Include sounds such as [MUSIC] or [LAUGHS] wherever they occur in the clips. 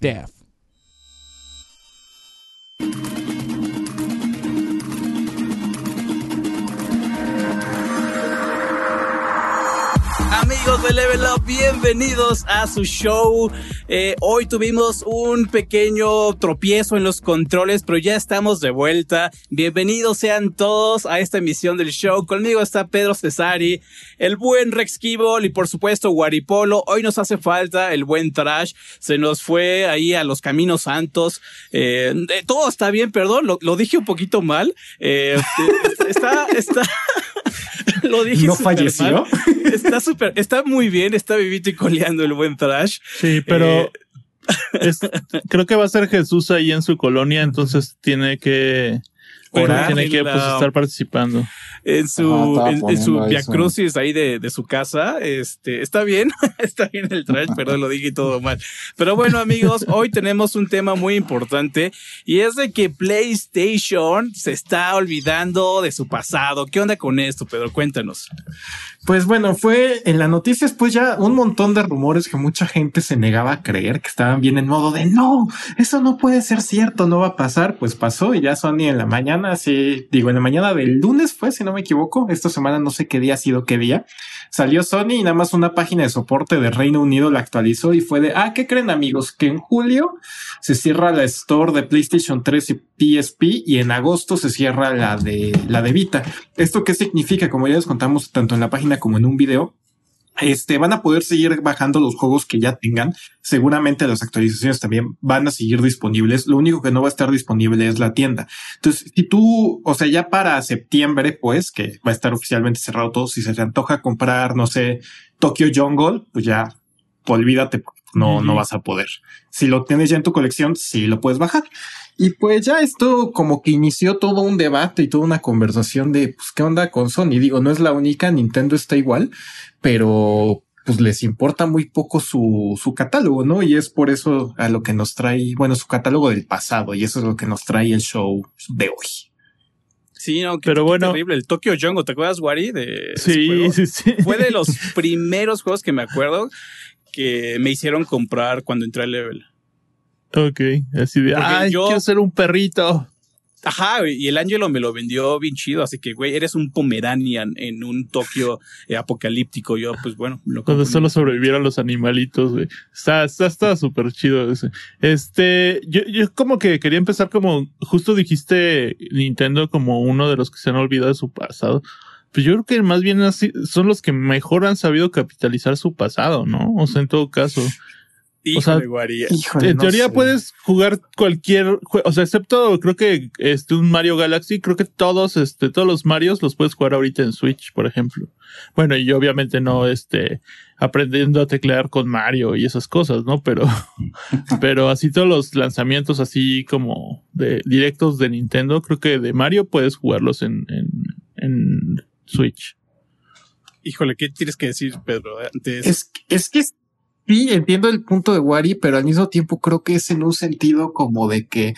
Staff. Amigos de Level Up, bienvenidos a su show. Eh, hoy tuvimos un pequeño tropiezo en los controles, pero ya estamos de vuelta. Bienvenidos sean todos a esta emisión del show. Conmigo está Pedro Cesari, el buen Rex Kibol y por supuesto Guaripolo. Hoy nos hace falta el buen Trash. Se nos fue ahí a los caminos santos. Eh, eh, todo está bien, perdón, lo, lo, dije un poquito mal. [LAUGHS] está, está. [LAUGHS] lo dije. ¿No falleció? Está súper, está muy bien, está vivito y coleando el buen trash. Sí, pero eh, es, creo que va a ser Jesús ahí en su colonia, entonces tiene que, tiene que pues, estar participando en su, en, su Via Crucis ahí de, de, su casa. Este, está bien, [LAUGHS] está bien el trash, perdón, lo dije todo mal. Pero bueno, amigos, hoy tenemos un tema muy importante y es de que PlayStation se está olvidando de su pasado. ¿Qué onda con esto, Pedro? Cuéntanos. Pues bueno, fue en las noticias, pues ya un montón de rumores que mucha gente se negaba a creer, que estaban bien en modo de no, eso no puede ser cierto, no va a pasar. Pues pasó y ya Sony en la mañana, sí, digo, en la mañana del lunes fue, si no me equivoco, esta semana no sé qué día ha sido qué día, salió Sony y nada más una página de soporte de Reino Unido la actualizó y fue de, ah, ¿qué creen amigos? Que en julio se cierra la store de PlayStation 3 y PSP y en agosto se cierra la de, la de Vita. ¿Esto qué significa? Como ya les contamos tanto en la página como en un video, este, van a poder seguir bajando los juegos que ya tengan. Seguramente las actualizaciones también van a seguir disponibles. Lo único que no va a estar disponible es la tienda. Entonces, si tú, o sea, ya para septiembre, pues, que va a estar oficialmente cerrado todo, si se te antoja comprar, no sé, Tokyo Jungle, pues ya, olvídate, no, no vas a poder. Si lo tienes ya en tu colección, sí lo puedes bajar. Y pues ya esto como que inició todo un debate y toda una conversación de pues qué onda con Sony. Digo, no es la única, Nintendo está igual, pero pues les importa muy poco su, su catálogo, ¿no? Y es por eso a lo que nos trae, bueno, su catálogo del pasado, y eso es lo que nos trae el show de hoy. Sí, no, pero bueno. Terrible. El Tokyo Jungle, ¿te acuerdas, Wari? De sí, sí, sí. Fue de los primeros juegos que me acuerdo que me hicieron comprar cuando entré al level. Ok, así de, ay, yo, quiero ser un perrito. Ajá, y el Angelo me lo vendió bien chido, así que, güey, eres un Pomeranian en un Tokio eh, apocalíptico. Yo, pues bueno, lo Donde solo sobrevivieron los animalitos, güey. Está, está, está súper chido ese. Este, yo, yo como que quería empezar como, justo dijiste Nintendo como uno de los que se han olvidado de su pasado. Pues yo creo que más bien así son los que mejor han sabido capitalizar su pasado, ¿no? O sea, en todo caso o sea, en teoría puedes jugar cualquier o sea, excepto creo que este un Mario Galaxy, creo que todos este todos los Marios los puedes jugar ahorita en Switch, por ejemplo. Bueno, y obviamente no este aprendiendo a teclear con Mario y esas cosas, ¿no? Pero [LAUGHS] pero así todos los lanzamientos así como de directos de Nintendo, creo que de Mario puedes jugarlos en en, en Switch. Híjole, ¿qué tienes que decir, Pedro? Antes... Es, es que Sí, entiendo el punto de Wari, pero al mismo tiempo creo que es en un sentido como de que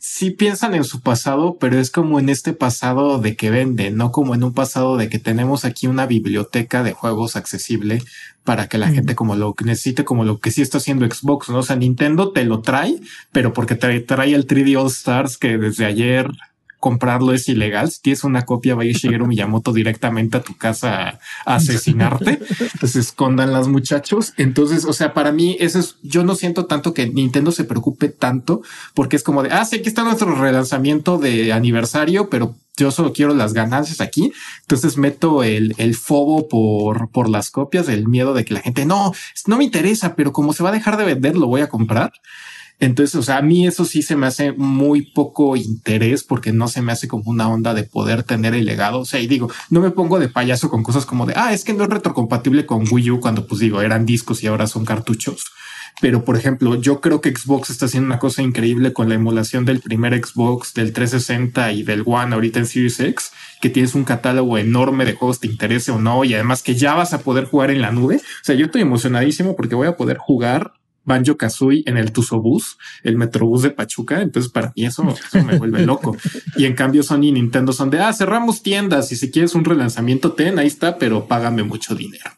sí piensan en su pasado, pero es como en este pasado de que venden, no como en un pasado de que tenemos aquí una biblioteca de juegos accesible para que la gente como lo necesite, como lo que sí está haciendo Xbox, ¿no? O sea, Nintendo te lo trae, pero porque te trae el 3D All Stars que desde ayer comprarlo es ilegal. Si tienes una copia, va a ir Shigeru Miyamoto directamente a tu casa a asesinarte. Entonces escondan las muchachos. Entonces, o sea, para mí eso es, yo no siento tanto que Nintendo se preocupe tanto porque es como de, ah, sí, aquí está nuestro relanzamiento de aniversario, pero yo solo quiero las ganancias aquí. Entonces meto el, el fobo por, por las copias, el miedo de que la gente no, no me interesa, pero como se va a dejar de vender, lo voy a comprar. Entonces, o sea, a mí eso sí se me hace muy poco interés porque no se me hace como una onda de poder tener el legado. O sea, y digo, no me pongo de payaso con cosas como de, ah, es que no es retrocompatible con Wii U cuando pues digo, eran discos y ahora son cartuchos. Pero, por ejemplo, yo creo que Xbox está haciendo una cosa increíble con la emulación del primer Xbox, del 360 y del One ahorita en Series X, que tienes un catálogo enorme de juegos, te interese o no, y además que ya vas a poder jugar en la nube. O sea, yo estoy emocionadísimo porque voy a poder jugar Banjo Kazooie en el Tusobús, el Metrobús de Pachuca. Entonces, para mí eso, me vuelve loco. Y en cambio, Sony y Nintendo son de ah, cerramos tiendas y si quieres un relanzamiento, ten, ahí está, pero págame mucho dinero.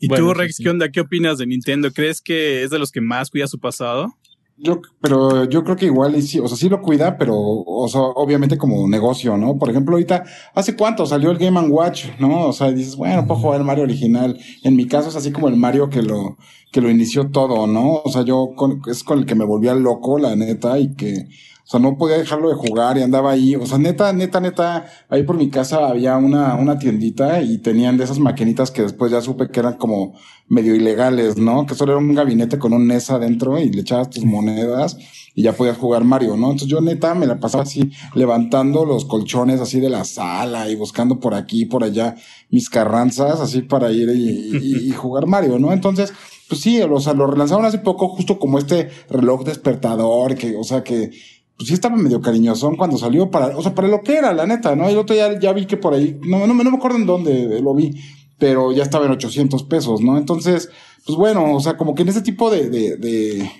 ¿Y tú, Rex, qué onda? ¿Qué opinas de Nintendo? ¿Crees que es de los que más cuida su pasado? Yo, pero yo creo que igual sí, o sea, sí lo cuida, pero, o sea, obviamente como negocio, ¿no? Por ejemplo, ahorita, ¿hace cuánto salió el Game Watch, no? O sea, dices, bueno, puedo jugar el Mario original. En mi caso es así como el Mario que lo, que lo inició todo, ¿no? O sea, yo con, es con el que me volvía loco, la neta, y que, o sea, no podía dejarlo de jugar y andaba ahí. O sea, neta, neta, neta, ahí por mi casa había una, una tiendita y tenían de esas maquinitas que después ya supe que eran como medio ilegales, ¿no? Que solo era un gabinete con un NES adentro y le echabas tus monedas y ya podías jugar Mario, ¿no? Entonces yo neta me la pasaba así levantando los colchones así de la sala y buscando por aquí, por allá mis carranzas así para ir y, y jugar Mario, ¿no? Entonces, pues sí, o sea, lo relanzaron hace poco justo como este reloj despertador que, o sea, que pues sí estaba medio cariñosón cuando salió para, o sea, para lo que era, la neta, ¿no? El otro ya, ya vi que por ahí, no, no, no me acuerdo en dónde lo vi, pero ya estaba en 800 pesos, ¿no? Entonces, pues bueno, o sea, como que en ese tipo de, de, de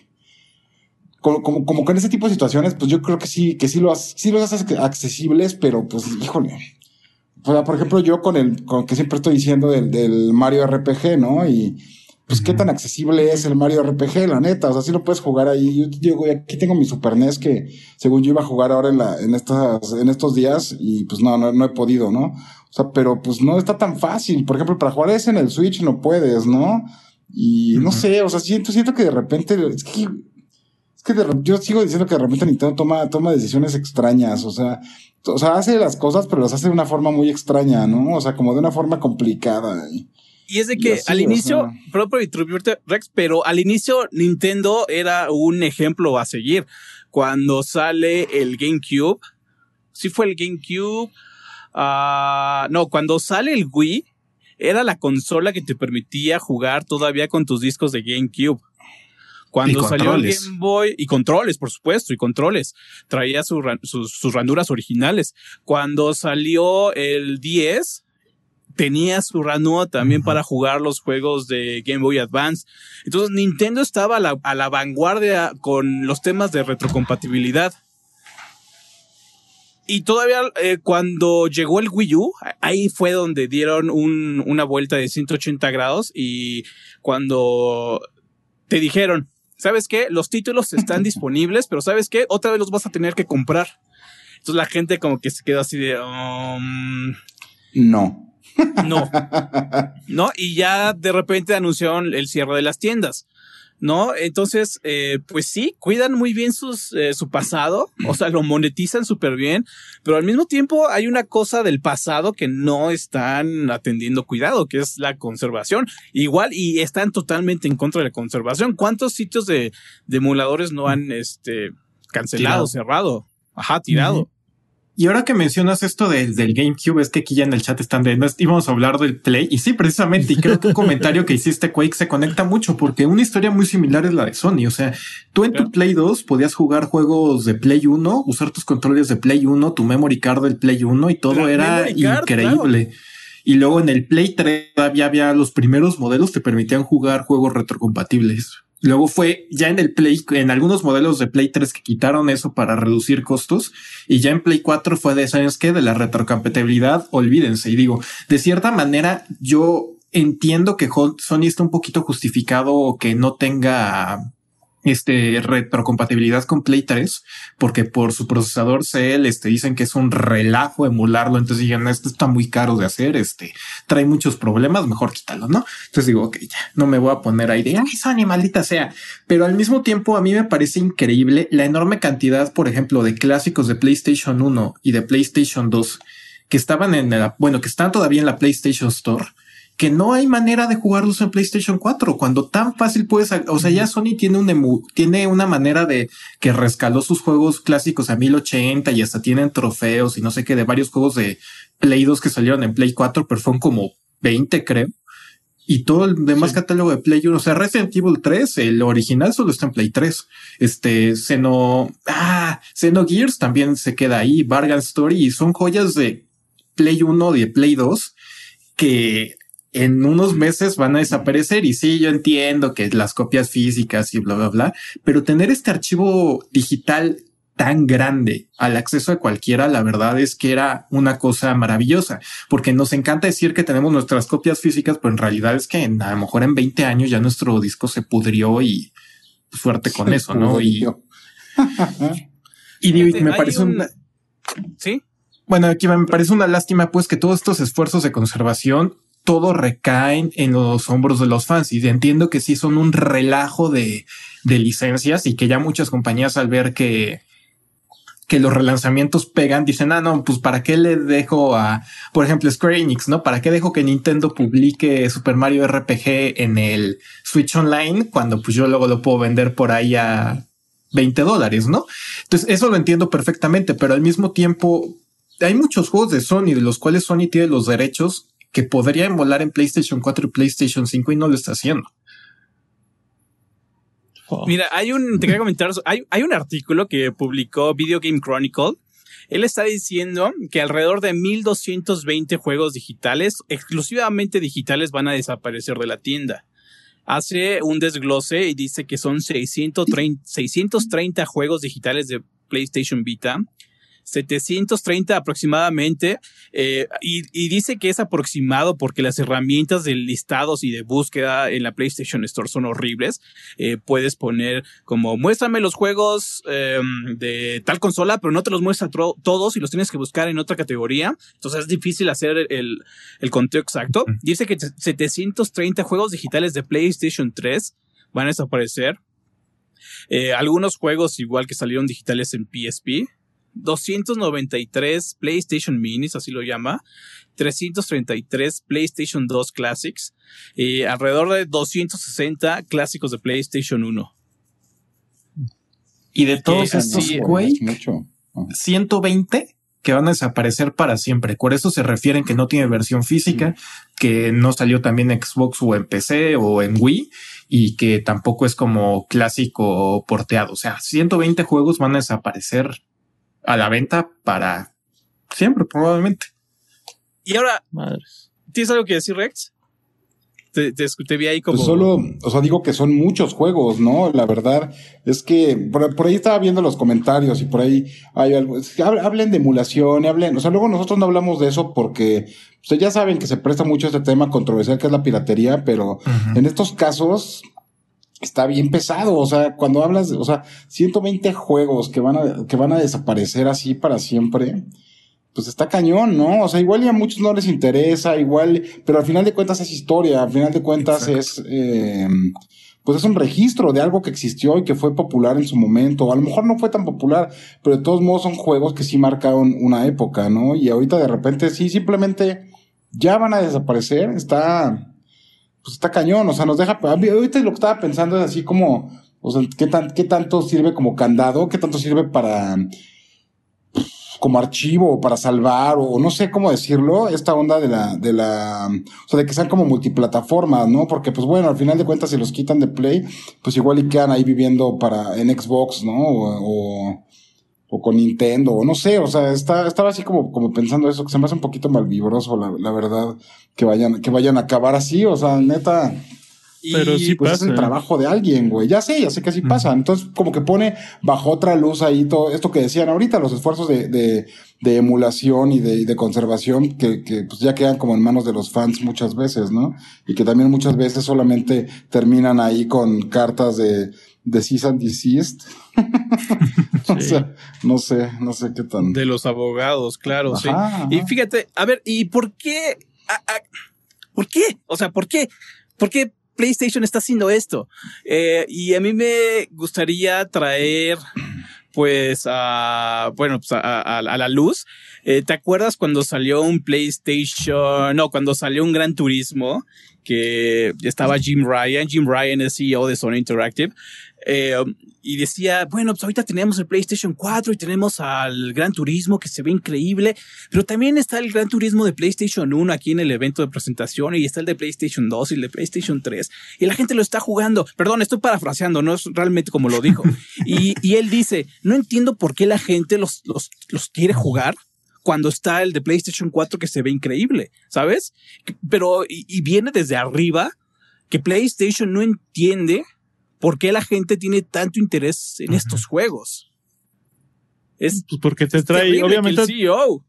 como, como, como que en ese tipo de situaciones, pues yo creo que sí, que sí los, sí los haces accesibles, pero pues, híjole. O sea, por ejemplo, yo con el, con que siempre estoy diciendo del, del Mario RPG, ¿no? Y, pues qué tan accesible es el Mario RPG, la neta. O sea, sí lo puedes jugar ahí. Yo digo, aquí tengo mi Super NES que según yo iba a jugar ahora en la, en estas, en estos días y pues no, no, no he podido, ¿no? O sea, pero pues no está tan fácil. Por ejemplo, para jugar ese en el Switch no puedes, ¿no? Y no sé, o sea, siento, siento que de repente, es que, es que yo sigo diciendo que de repente Nintendo toma, toma decisiones extrañas, o sea, o sea, hace las cosas, pero las hace de una forma muy extraña, ¿no? O sea, como de una forma complicada. Y, y es de que al inicio, Rex, pero al inicio Nintendo era un ejemplo a seguir. Cuando sale el GameCube, sí fue el GameCube, uh, no, cuando sale el Wii, era la consola que te permitía jugar todavía con tus discos de GameCube. Cuando salió el Game Boy, y controles, por supuesto, y controles, traía sus, sus randuras originales. Cuando salió el 10, tenía su ranura también para jugar los juegos de Game Boy Advance. Entonces Nintendo estaba a la, vanguardia con los temas de retrocompatibilidad. Y todavía eh, cuando llegó el Wii U, ahí fue donde dieron una vuelta de 180 grados y cuando te dijeron, ¿sabes qué? Los títulos están [LAUGHS] disponibles, pero ¿sabes qué? Otra vez los vas a tener que comprar. Entonces la gente como que se quedó así de... Um, no. No. [LAUGHS] ¿No? Y ya de repente anunciaron el cierre de las tiendas. ¿No? Entonces, eh, pues sí, cuidan muy bien sus, eh, su pasado, o sea, lo monetizan súper bien, pero al mismo tiempo hay una cosa del pasado que no están atendiendo cuidado, que es la conservación. Igual, y están totalmente en contra de la conservación. ¿Cuántos sitios de, de emuladores no han, este, cancelado, cerrado? Ajá, tirado. Y ahora que mencionas esto del, del GameCube, es que aquí ya en el chat están de, no, íbamos a hablar del Play. Y sí, precisamente, y creo que un comentario que hiciste, Quake, se conecta mucho porque una historia muy similar es la de Sony. O sea, tú en tu Play 2 podías jugar juegos de Play 1, usar tus controles de Play 1, tu memory card del Play 1 y todo era increíble. Y luego en el Play 3 todavía había los primeros modelos que permitían jugar juegos retrocompatibles. Luego fue ya en el Play, en algunos modelos de Play 3 que quitaron eso para reducir costos y ya en Play 4 fue de, ¿sabes qué? De la retrocompatibilidad, olvídense. Y digo, de cierta manera yo entiendo que Sony está un poquito justificado que no tenga este retrocompatibilidad con Play 3, porque por su procesador CL este dicen que es un relajo emularlo. Entonces digan, esto está muy caro de hacer, este trae muchos problemas, mejor quítalo, ¿no? Entonces digo, ok, ya no me voy a poner ahí de ay, Sony, maldita sea. Pero al mismo tiempo, a mí me parece increíble la enorme cantidad, por ejemplo, de clásicos de PlayStation 1 y de PlayStation 2 que estaban en la, bueno, que están todavía en la PlayStation Store que no hay manera de jugarlos en PlayStation 4 cuando tan fácil puedes, o sea, ya Sony tiene un emu, tiene una manera de que rescaló sus juegos clásicos a 1080 y hasta tienen trofeos y no sé qué de varios juegos de Play 2 que salieron en Play 4, pero fueron como 20 creo. Y todo el demás catálogo de Play 1, o sea, Resident Evil 3, el original solo está en Play 3. Este, Xeno, ah, Xenogears también se queda ahí, Bargain Story, y son joyas de Play 1, de Play 2, que en unos meses van a desaparecer. Y sí, yo entiendo que las copias físicas y bla, bla, bla, pero tener este archivo digital tan grande al acceso de cualquiera, la verdad es que era una cosa maravillosa, porque nos encanta decir que tenemos nuestras copias físicas, pero en realidad es que a lo mejor en 20 años ya nuestro disco se pudrió y suerte con eso, ¿no? Y, [LAUGHS] y, me parece un... Sí. Bueno, aquí me parece una lástima, pues, que todos estos esfuerzos de conservación todo recaen en los hombros de los fans. Y entiendo que sí son un relajo de, de licencias y que ya muchas compañías al ver que, que los relanzamientos pegan, dicen, ah, no, pues para qué le dejo a, por ejemplo, Square Enix, ¿no? ¿Para qué dejo que Nintendo publique Super Mario RPG en el Switch Online cuando pues yo luego lo puedo vender por ahí a 20 dólares, ¿no? Entonces, eso lo entiendo perfectamente, pero al mismo tiempo hay muchos juegos de Sony de los cuales Sony tiene los derechos que podrían volar en PlayStation 4 y PlayStation 5 y no lo está haciendo. Mira, hay un, te quería comentar, hay, hay un artículo que publicó Video Game Chronicle. Él está diciendo que alrededor de 1220 juegos digitales, exclusivamente digitales, van a desaparecer de la tienda. Hace un desglose y dice que son 630, 630 juegos digitales de PlayStation Vita, 730 aproximadamente, eh, y, dice que es aproximado porque las herramientas de listados y de búsqueda en la PlayStation Store son horribles. Eh, puedes poner como muéstrame los juegos em, de tal consola, pero no te los muestra todos y los tienes que buscar en otra categoría. Entonces es difícil hacer el, el conteo exacto. Dice que 730 juegos digitales de PlayStation 3 van a desaparecer. Eh, algunos juegos igual que salieron digitales en PSP 293 PlayStation Minis, así lo llama, 333 PlayStation 2 Classics y alrededor de 260 clásicos de PlayStation 1. Y de todos estos, güey, 120 que van a desaparecer para siempre. Por eso se refieren que no tiene versión física, que no salió también en Xbox o en PC o en Wii y que tampoco es como clásico porteado. O sea, 120 juegos van a desaparecer a la venta para siempre, probablemente. Y ahora, Madres. ¿tienes algo que decir, Rex? Te, te, vi ahí como. Pues solo, o sea, digo que son muchos juegos, ¿no? La verdad es que por, ahí estaba viendo los comentarios y por ahí hay algo. hablen de emulación, hablen. O sea, luego nosotros no hablamos de eso porque ustedes ya saben que se presta mucho este tema controversial que es la piratería, pero en estos casos está bien pesado. O sea, cuando hablas, de, o sea, 120 juegos que van a, que van a desaparecer así para siempre, pues está cañón, ¿no? O sea, igual y a muchos no les interesa, igual, pero al final de cuentas es historia, al final de cuentas es, eh, pues es un registro de algo que existió y que fue popular en su momento. A lo mejor no fue tan popular, pero de todos modos son juegos que sí marcaron una época, ¿no? Y ahorita de repente sí, simplemente ya van a desaparecer. Está, pues está cañón, o sea, nos deja, ahorita lo que estaba pensando es así como, o sea, ¿qué, tan, qué tanto sirve como candado? ¿Qué tanto sirve para, como archivo o para salvar o no sé cómo decirlo, esta onda de la, de la, o sea, de que sean como multiplataformas, ¿no? Porque pues bueno, al final de cuentas si los quitan de Play, pues igual y quedan ahí viviendo para, en Xbox, ¿no? O, con Nintendo, o no sé, o sea, está, estaba así como, como pensando eso, que se me hace un poquito malvibroso, la, la verdad que vayan, que vayan a acabar así, o sea, neta. Pero sí pues es el ¿eh? trabajo de alguien, güey. Ya sé, ya sé que así pasa. Entonces, como que pone bajo otra luz ahí todo esto que decían ahorita, los esfuerzos de, de, de emulación y de, de conservación que, que pues ya quedan como en manos de los fans muchas veces, ¿no? Y que también muchas veces solamente terminan ahí con cartas de cease and desist. [LAUGHS] o sea, no sé, no sé qué tan. De los abogados, claro, sí. Y fíjate, a ver, ¿y por qué ¿Por qué? O sea, ¿por qué? ¿Por qué PlayStation está haciendo esto? Eh, y a mí me gustaría traer pues a, bueno, pues a, la luz. Eh, ¿Te acuerdas cuando salió un PlayStation? No, cuando salió un Gran Turismo que estaba Jim Ryan. Jim Ryan es CEO de Sony Interactive. Eh, y decía, bueno, pues ahorita tenemos el PlayStation 4 y tenemos al Gran Turismo que se ve increíble, pero también está el Gran Turismo de PlayStation 1 aquí en el evento de presentación y está el de PlayStation 2 y el de PlayStation 3 y la gente lo está jugando. Perdón, estoy parafraseando, no es realmente como lo dijo. y, y él dice, no entiendo por qué la gente los, los, los quiere jugar cuando está el de PlayStation 4 que se ve increíble, ¿sabes? Pero, y, y viene desde arriba que PlayStation no entiende ¿Por qué la gente tiene tanto interés en estos juegos? Es pues porque te trae, obviamente. el CEO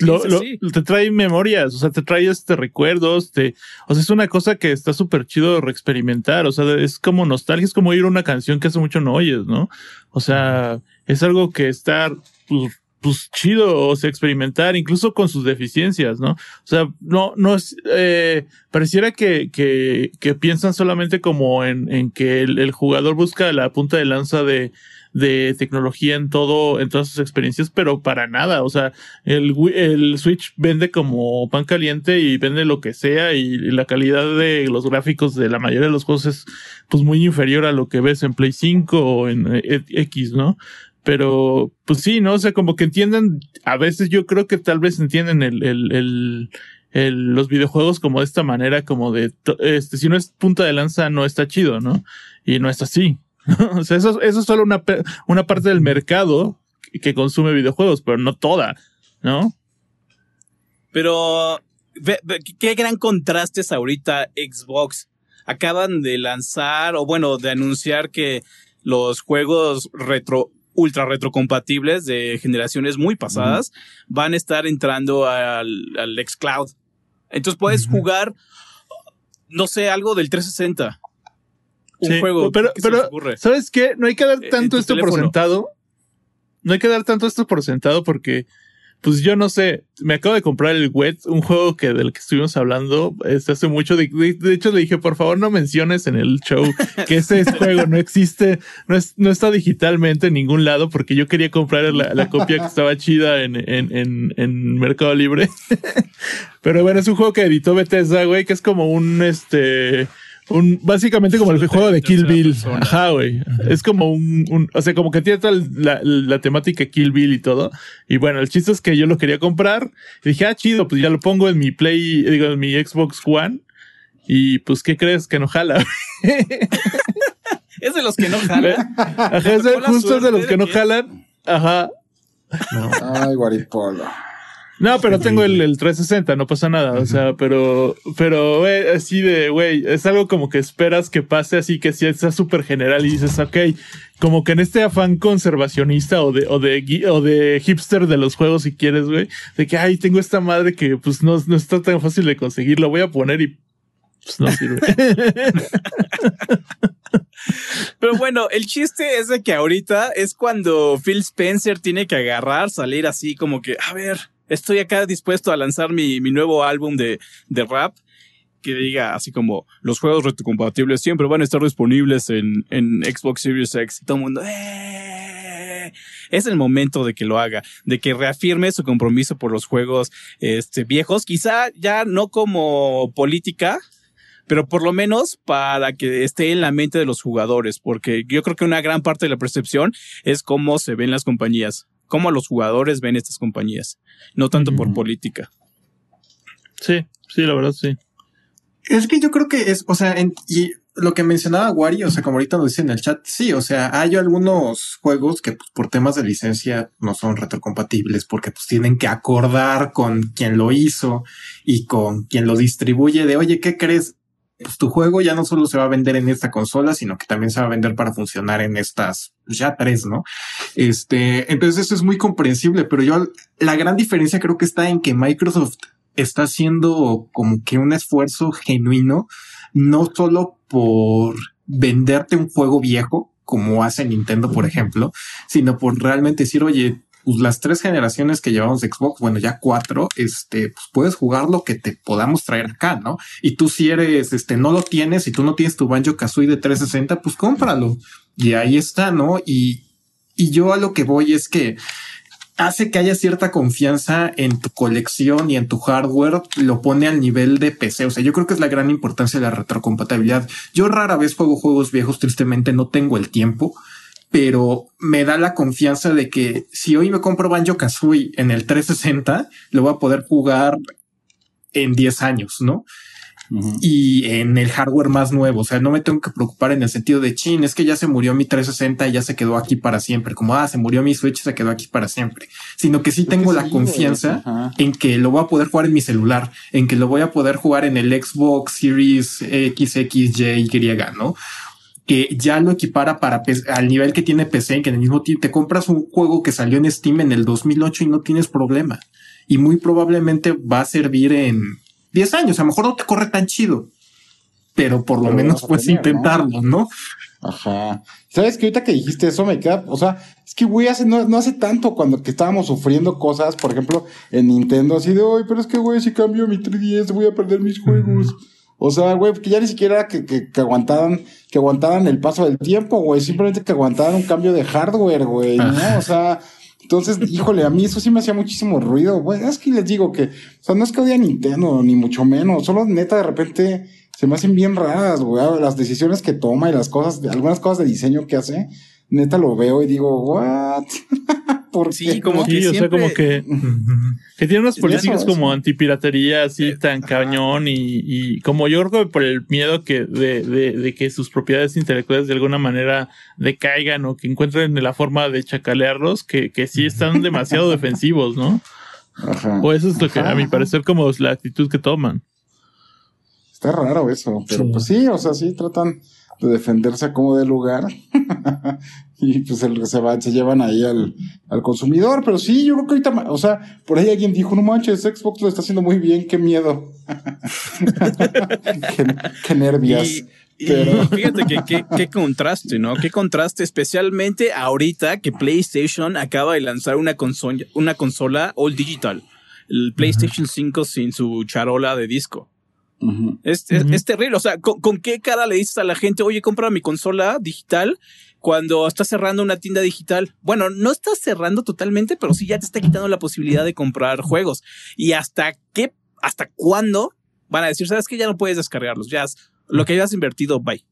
lo, te trae memorias, o sea, te trae este recuerdos, te, o sea, es una cosa que está súper chido reexperimentar, o sea, es como nostalgia, es como oír una canción que hace mucho no oyes, ¿no? O sea, es algo que está, pues, pues chido, o sea, experimentar, incluso con sus deficiencias, ¿no? O sea, no, no es, eh, pareciera que, que, que piensan solamente como en, en que el, jugador busca la punta de lanza de, de tecnología en todo, en todas sus experiencias, pero para nada. O sea, el, el Switch vende como pan caliente y vende lo que sea y, la calidad de los gráficos de la mayoría de los juegos es pues muy inferior a lo que ves en Play 5 o en eh, X, ¿no? Pero, pues sí, ¿no? O sea, como que entiendan, a veces yo creo que tal vez entienden el, el, el, los videojuegos como de esta manera, como de, este, si no es punta de lanza, no está chido, ¿no? Y no es así. [LAUGHS] o sea, eso, eso es solo una, una parte del mercado que consume videojuegos, pero no toda, ¿no? Pero, qué gran contraste es ahorita Xbox. Acaban de lanzar, o bueno, de anunciar que los juegos retro, ultra retrocompatibles de generaciones muy pasadas van a estar entrando al, al Xcloud. Entonces puedes jugar, no sé, algo del 360 un juego. Pero, pero ¿sabes qué? No hay que dar eh, tanto esto por sentado. No hay que dar tanto esto por sentado porque, pues yo no sé, me acabo de comprar el Wet, un juego que del que estuvimos hablando hace mucho. De, hecho, le dije, por favor, no menciones en el show [LAUGHS] que ese juego no existe, no, es, no está digitalmente en ningún lado porque yo quería comprar la, copia que estaba chida en, en, en, en Mercado Libre. [LAUGHS] Pero bueno, es un juego que editó Bethesda, güey, que es como un este un, básicamente como el juego de Kill Bill. Ajá, güey. Es como un, un, o sea, como que tiene toda la, la, temática Kill Bill y todo. Y bueno, el chiste es que yo lo quería comprar. Y dije, ah, chido, pues ya lo pongo en mi Play, digo, en mi Xbox One. Y pues, ¿qué crees? Que no jala. [LAUGHS] es de los que no jalan. Ajá, es justo es de los que no jalan. Ajá. Ay, guaripolo. No, pero tengo el, el, 360, no pasa nada. O sea, pero, pero, güey, así de, güey, es algo como que esperas que pase así que si está súper general y dices, ok, como que en este afán conservacionista o de, o de, o de hipster de los juegos, si quieres, güey, de que, ay, tengo esta madre que pues no, no está tan fácil de conseguir, lo voy a poner y pues no sirve. [LAUGHS] Pero bueno, el chiste es de que ahorita es cuando Phil Spencer tiene que agarrar, salir así como que, a ver, estoy acá dispuesto a lanzar mi, mi nuevo álbum de, de rap que diga así como los juegos retrocompatibles siempre van a estar disponibles en, en Xbox Series X y todo el mundo ¡Eh! es el momento de que lo haga, de que reafirme su compromiso por los juegos este, viejos, quizá ya no como política, pero por lo menos para que esté en la mente de los jugadores, porque yo creo que una gran parte de la percepción es cómo se ven las compañías cómo los jugadores ven estas compañías, no tanto por política. Sí, sí, la verdad sí. Es que yo creo que es, o sea, y lo que mencionaba Wari, o sea, como ahorita nos dice en el chat, sí, o sea, hay algunos juegos que pues, por temas de licencia no son retrocompatibles porque pues tienen que acordar con quien lo hizo y con quien lo distribuye de, oye, ¿qué crees? Pues tu juego ya no solo se va a vender en esta consola, sino que también se va a vender para funcionar en estas pues, ya tres, ¿no? Este, entonces eso es muy comprensible, pero yo la gran diferencia creo que está en que Microsoft está haciendo como que un esfuerzo genuino, no solo por venderte un juego viejo, como hace Nintendo, por ejemplo, sino por realmente decir, oye, pues las tres generaciones que llevamos de Xbox, bueno, ya cuatro, este, pues puedes jugar lo que te podamos traer acá, ¿no? Y tú si eres, este, no lo tienes, y tú no tienes tu Banjo Kazooie de 360, pues cómpralo. Y ahí está, ¿no? Y, y yo a lo que voy es que hace que haya cierta confianza en tu colección y en tu hardware, lo pone al nivel de PC. O sea, yo creo que es la gran importancia de la retrocompatibilidad. Yo rara vez juego juegos viejos, tristemente no tengo el tiempo pero me da la confianza de que si hoy me compro Banjo Kazooie en el 360, lo voy a poder jugar en 10 años, ¿no? Y en el hardware más nuevo, o sea, no me tengo que preocupar en el sentido de chin, es que ya se murió mi 360 y ya se quedó aquí para siempre, como ah, se murió mi Switch, se quedó aquí para siempre, sino que sí tengo la confianza en que lo voy a poder jugar en mi celular, en que lo voy a poder jugar en el Xbox Series X, X, Y, Y, ¿no? Que ya lo equipara para al nivel que tiene PC, que en el mismo tiempo te compras un juego que salió en Steam en el 2008 y no tienes problema. Y muy probablemente va a servir en 10 años. A lo mejor no te corre tan chido, pero por lo menos puedes intentarlo, ¿no? Ajá. ¿Sabes que ahorita que dijiste eso me queda, o sea, es que güey, hace, no, hace tanto cuando que estábamos sufriendo cosas, por ejemplo, en Nintendo, así de, hoy, pero es que güey, si cambio mi 3DS voy a perder mis juegos. O sea, güey, que ya ni siquiera que, que, que, aguantaran, que aguantaran el paso del tiempo, güey, simplemente que aguantaran un cambio de hardware, güey, ¿no? O sea, entonces, híjole, a mí eso sí me hacía muchísimo ruido, güey. Es que les digo que, o sea, no es que odie a Nintendo, ni mucho menos, solo neta de repente se me hacen bien raras, güey, las decisiones que toma y las cosas, algunas cosas de diseño que hace, neta lo veo y digo, what? [LAUGHS] sí, como que o sea, como que, que tiene unas políticas como antipiratería así tan cañón y, y, como yo creo que por el miedo que de, de, de, que sus propiedades intelectuales de alguna manera decaigan o que encuentren la forma de chacalearlos, que, que sí están demasiado defensivos, ¿no? Ajá. O eso es lo que a mi parecer como es la actitud que toman. Está raro eso, pero pues sí, o sea, sí tratan de defenderse como de lugar. [LAUGHS] y pues el, se, va, se llevan ahí al, al consumidor. Pero sí, yo creo que ahorita, o sea, por ahí alguien dijo, no manches, Xbox lo está haciendo muy bien, qué miedo. [LAUGHS] qué, nervios. Pero... [LAUGHS] fíjate que qué contraste, ¿no? Qué contraste, especialmente ahorita que PlayStation acaba de lanzar una consola, una consola all digital. El PlayStation 5 sin su charola de disco es, es, terrible. O sea, ¿con, qué cara le dices a la gente, oye, compra mi consola digital cuando estás cerrando una tienda digital? Bueno, no estás cerrando totalmente, pero sí ya te está quitando la posibilidad de comprar juegos. ¿Y hasta qué, hasta cuándo van a decir, sabes que ya no puedes descargarlos? Ya lo que hayas invertido, bye.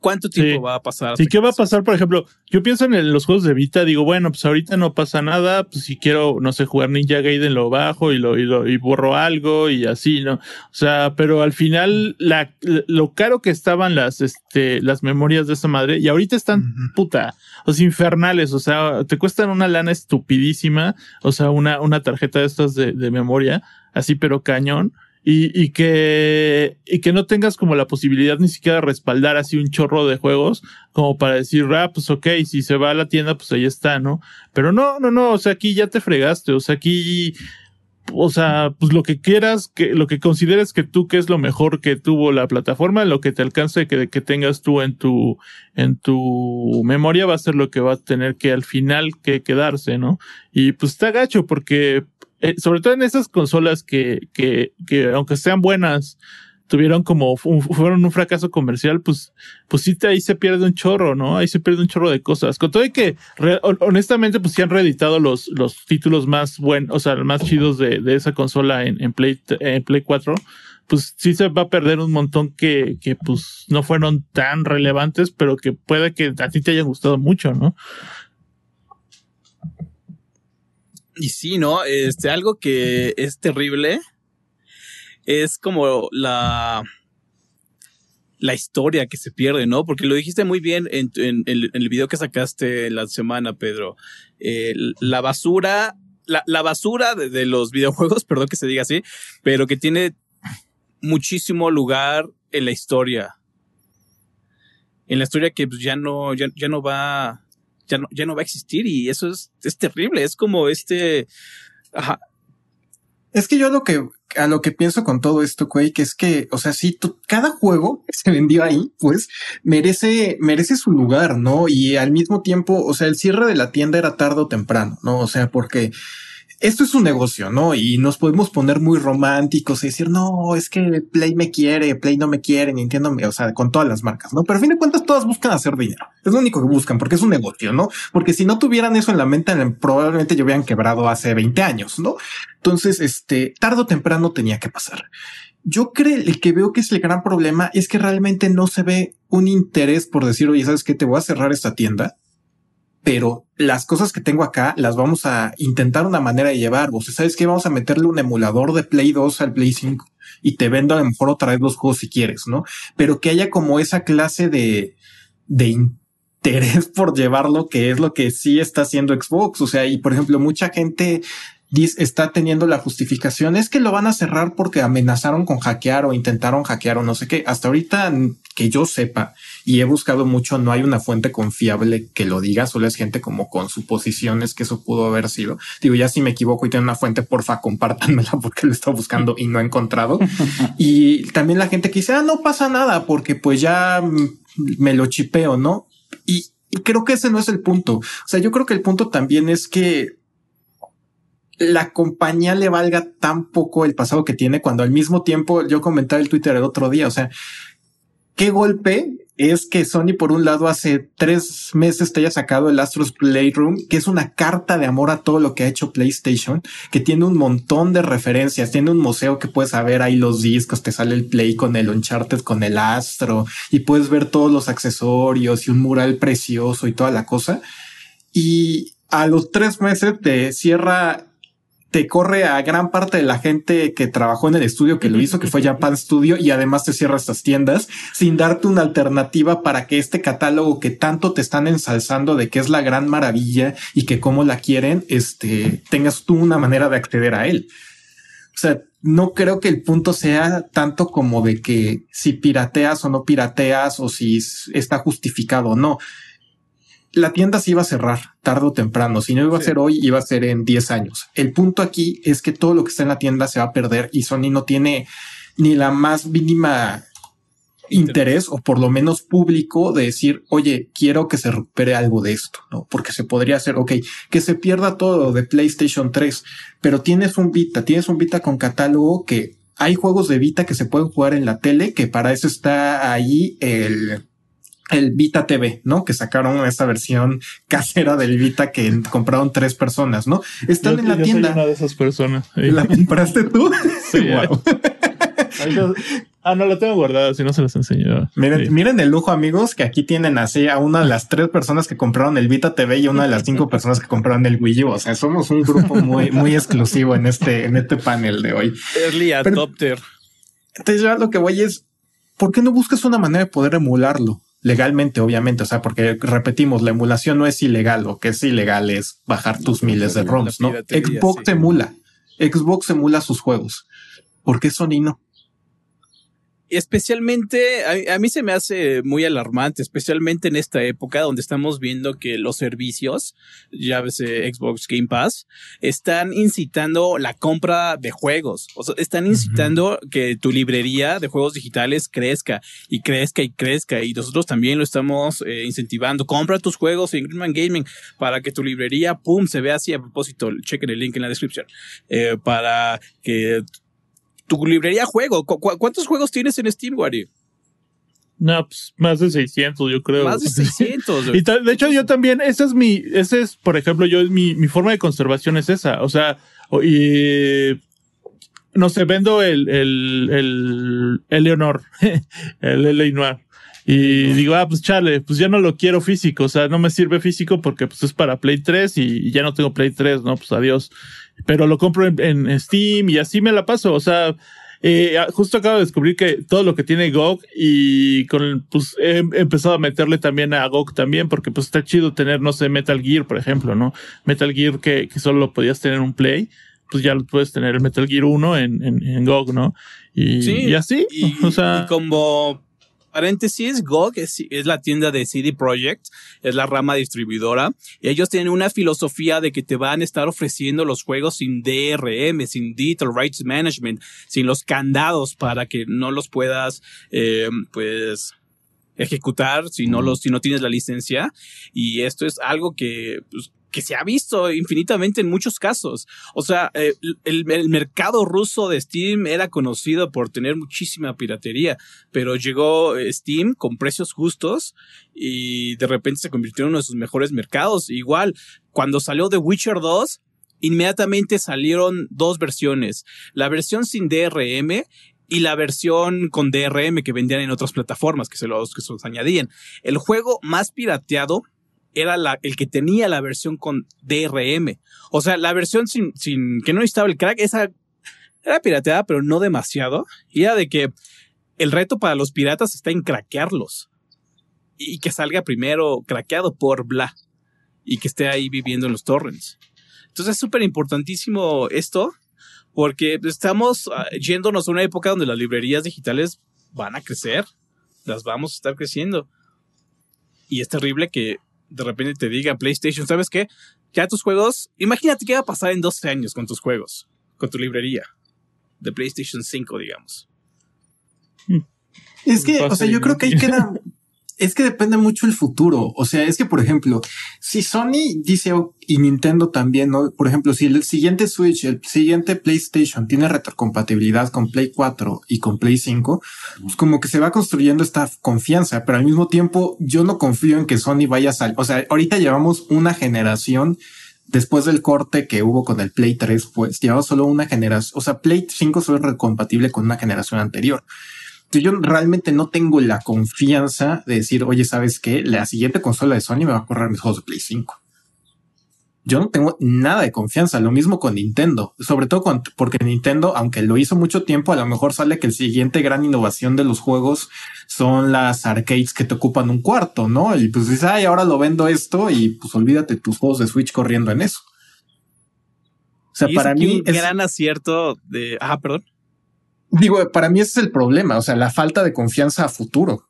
¿Cuánto tiempo va a pasar? Sí, ¿qué va a pasar? Por ejemplo, yo pienso en los juegos de Vita, digo, bueno, pues ahorita no pasa nada, pues si quiero, no sé, jugar Ninja Gaiden lo bajo y lo, y lo y borro algo y así, ¿no? O sea, pero al final la, lo caro que estaban las este las memorias de esa madre y ahorita están puta, o sea, infernales, o sea, te cuestan una lana estupidísima, o sea, una una tarjeta de estas de, de memoria, así pero cañón y, y, que, y que no tengas como la posibilidad ni siquiera de respaldar así un chorro de juegos como para decir, ah, pues ok, si se va a la tienda, pues ahí está, ¿no? Pero no, no, no, o sea, aquí ya te fregaste, o sea, aquí, o sea, pues lo que quieras, que lo que consideres que tú que es lo mejor que tuvo la plataforma, lo que te alcance que, que tengas tú en tu, en tu memoria va a ser lo que va a tener que al final que quedarse, ¿no? Y pues está gacho porque eh, sobre todo en esas consolas que, que, que aunque sean buenas, tuvieron como fueron un fracaso comercial, pues, pues sí ahí se pierde un chorro, ¿no? Ahí se pierde un chorro de cosas. Con todo y que honestamente, pues sí han reeditado los, los títulos más buenos, o sea, más chidos de, de esa consola en, en Play, en Play 4 pues sí se va a perder un montón que, que pues no fueron tan relevantes, pero que puede que a ti te hayan gustado mucho, ¿no? Y sí, ¿no? Este, algo que es terrible es como la, la historia que se pierde, ¿no? Porque lo dijiste muy bien en, el video que sacaste la semana, Pedro. la basura, la, la basura de, los [LAUGHS] videojuegos, perdón que se diga así, pero que tiene muchísimo lugar en la historia. En la historia que pues, ya no, ya, ya no va ya no, ya no va a existir y eso es, es terrible. Es como este, ajá. Es que yo lo que, a lo que pienso con todo esto, que es que, o sea, si cada juego que se vendió ahí, pues merece, merece su lugar, ¿no? Y al mismo tiempo, o sea, el cierre de la tienda era tarde o temprano, ¿no? O sea, porque esto es un negocio, ¿no? Y nos podemos poner muy románticos y decir, no, es que Play me quiere, Play no me quiere, Nintendo me, o sea, con todas las marcas, ¿no? Pero a fin de cuentas todas buscan hacer dinero. Es lo único que buscan porque es un negocio, ¿no? Porque si no tuvieran eso en la mente, probablemente yo hubieran quebrado hace 20 años, ¿no? Entonces, este, tarde o temprano tenía que pasar. Yo creo, el que veo que es el gran problema es que realmente no se ve un interés por decir, oye, ¿sabes qué? Te voy a cerrar esta tienda pero las cosas que tengo acá las vamos a intentar una manera de llevar. O sea, ¿sabes qué? Vamos a meterle un emulador de Play 2 al Play 5 y te vendo a lo mejor otra vez los juegos si quieres, ¿no? Pero que haya como esa clase de, de interés [LAUGHS] por llevarlo, que es lo que sí está haciendo Xbox. O sea, y por ejemplo, mucha gente está teniendo la justificación es que lo van a cerrar porque amenazaron con hackear o intentaron hackear o no sé qué. Hasta ahorita que yo sepa y he buscado mucho, no hay una fuente confiable que lo diga, solo es gente como con suposiciones que eso pudo haber sido. Digo, ya si me equivoco y tiene una fuente, porfa, compártanmela [LAUGHS] porque lo estado buscando y no he encontrado. [LAUGHS] y también la gente que dice, ah, no pasa nada porque pues ya me lo chipeo, ¿no? Y, y creo que ese no es el punto. O sea, yo creo que el punto también es que la compañía le valga tan poco el pasado que tiene cuando al mismo tiempo yo comentaba el Twitter el otro día, o sea, qué golpe es que Sony por un lado hace tres meses te haya sacado el Astros Playroom, que es una carta de amor a todo lo que ha hecho PlayStation, que tiene un montón de referencias, tiene un museo que puedes ver ahí los discos, te sale el Play con el Uncharted, con el Astro, y puedes ver todos los accesorios y un mural precioso y toda la cosa. Y a los tres meses te cierra te corre a gran parte de la gente que trabajó en el estudio que lo hizo, que fue Japan [LAUGHS] Studio, y además te cierra estas tiendas sin darte una alternativa para que este catálogo que tanto te están ensalzando de que es la gran maravilla y que cómo la quieren, este, tengas tú una manera de acceder a él. O sea, no creo que el punto sea tanto como de que si pirateas o no pirateas o si está justificado o no la tienda se iba a cerrar tarde o temprano. Si no iba a ser hoy, iba a ser en 10 años. El punto aquí es que todo lo que está en la tienda se va a perder y Sony no tiene ni la más mínima interés o por lo menos público de decir, oye, quiero que se recupere algo de esto, ¿no? Porque se podría hacer, ok, que se pierda todo de PlayStation 3, pero tienes un Vita, tienes un Vita con catálogo que hay juegos de Vita que se pueden jugar en la tele, que para eso está ahí el, el Vita TV, ¿no? Que sacaron esta versión casera del Vita que compraron tres personas, ¿no? Están en la tienda. una de esas personas. ¿La compraste tú? [LAUGHS] Sí. wow. ah, no, la tengo guardada, si no se las enseño. Miren, miren el lujo, amigos, que aquí tienen así a una de las tres personas que compraron el Vita TV y una de las cinco personas que compraron el Wii U. O sea, somos un grupo muy, muy exclusivo en este, en este panel de hoy. Early adopter. entonces, ya lo que voy es, ¿por qué no buscas una manera de poder emularlo? Legalmente, obviamente, o sea, porque repetimos, la emulación no es ilegal, lo que es ilegal es bajar tus miles de ROMs, ¿no? Xbox emula, Xbox emula sus juegos. ¿Por qué Sony no? Especialmente a, mí se me hace muy alarmante, especialmente en esta época donde estamos viendo que los servicios, ya ves Xbox Game Pass, están incitando la compra de juegos, o sea, están incitando que tu librería de juegos digitales crezca y crezca y crezca y nosotros también lo estamos eh, incentivando. Compra tus juegos en Greenman Gaming para que tu librería, pum, se vea así. A propósito, chequen el link en la descripción, eh, para que tu librería juego. ¿Cuántos juegos tienes en Steam, Wario? No, pues más de 600, yo creo. Más de 600. [LAUGHS] y de hecho, yo también, esa es mi, ese es, por ejemplo, yo, mi, mi forma de conservación es esa. O sea, y, no sé, vendo el, el, el, [LAUGHS] el Leonor, el Eleanor. Y digo, ah, pues chale, pues ya no lo quiero físico, o sea, no me sirve físico porque pues es para Play 3 y, ya no tengo Play 3, no, pues adiós. Pero lo compro en, Steam y así me la paso, o sea, eh, justo acabo de descubrir que todo lo que tiene GOG y con pues he, empezado a meterle también a GOG también porque pues está chido tener, no sé, Metal Gear, por ejemplo, ¿no? Metal Gear que, que solo podías tener un Play pues ya lo puedes tener el Metal Gear 1 en, en, en GOG, ¿no? Y, y así, o sea. Y como paréntesis, GOG es, la tienda de CD Projekt, es la rama distribuidora. Y ellos tienen una filosofía de que te van a estar ofreciendo los juegos sin DRM, sin Digital Rights Management, sin los candados para que no los puedas, eh, pues, ejecutar si no los, si no tienes la licencia. Y esto es algo que, pues, que se ha visto infinitamente en muchos casos. O sea, eh, el, mercado ruso de Steam era conocido por tener muchísima piratería, pero llegó eh, Steam con precios justos y de repente se convirtió en uno de sus mejores mercados. Igual, cuando salió The Witcher 2, inmediatamente salieron dos versiones. La versión sin DRM y la versión con DRM que vendían en otras plataformas que se los, que se los añadían. El juego más pirateado era el que tenía la versión con DRM. O sea, la versión sin, que no necesitaba el crack, esa era pirateada, pero no demasiado. Y era de que el reto para los piratas está en craquearlos. Y que salga primero craqueado por bla. Y que esté ahí viviendo en los torrents. Entonces es súper importantísimo esto porque estamos ah, yéndonos a una época donde las librerías digitales van a crecer, las vamos a estar creciendo. Y es terrible que de repente te diga PlayStation, ¿sabes qué? Ya tus juegos, imagínate qué va a pasar en 12 años con tus juegos, con tu librería de PlayStation 5, digamos. Es que, o sea, yo creo que ahí queda es que depende mucho el futuro. O sea, es que, por ejemplo, si Sony dice y Nintendo también, ¿no? Por ejemplo, si el siguiente Switch, el siguiente PlayStation tiene retrocompatibilidad con Play 4 y con Play 5, pues como que se va construyendo esta confianza, pero al mismo tiempo yo no confío en que Sony vaya a salir. O sea, ahorita llevamos una generación después del corte que hubo con el Play 3, pues llevamos solo una generación. O sea, Play 5 solo es recompatible con una generación anterior yo realmente no tengo la confianza de decir, oye, ¿sabes qué? La siguiente consola de Sony me va a correr mis juegos de Play 5. Yo no tengo nada de confianza. Lo mismo con Nintendo, sobre todo porque Nintendo, aunque lo hizo mucho tiempo, a lo mejor sale que el siguiente gran innovación de los juegos son las arcades que te ocupan un cuarto, ¿no? Y pues dices, ay, ahora lo vendo esto y pues olvídate tus juegos de Switch corriendo en eso. O sea, para mí es un gran acierto de, ah, perdón. Digo, para mí ese es el problema, o sea, la falta de confianza a futuro.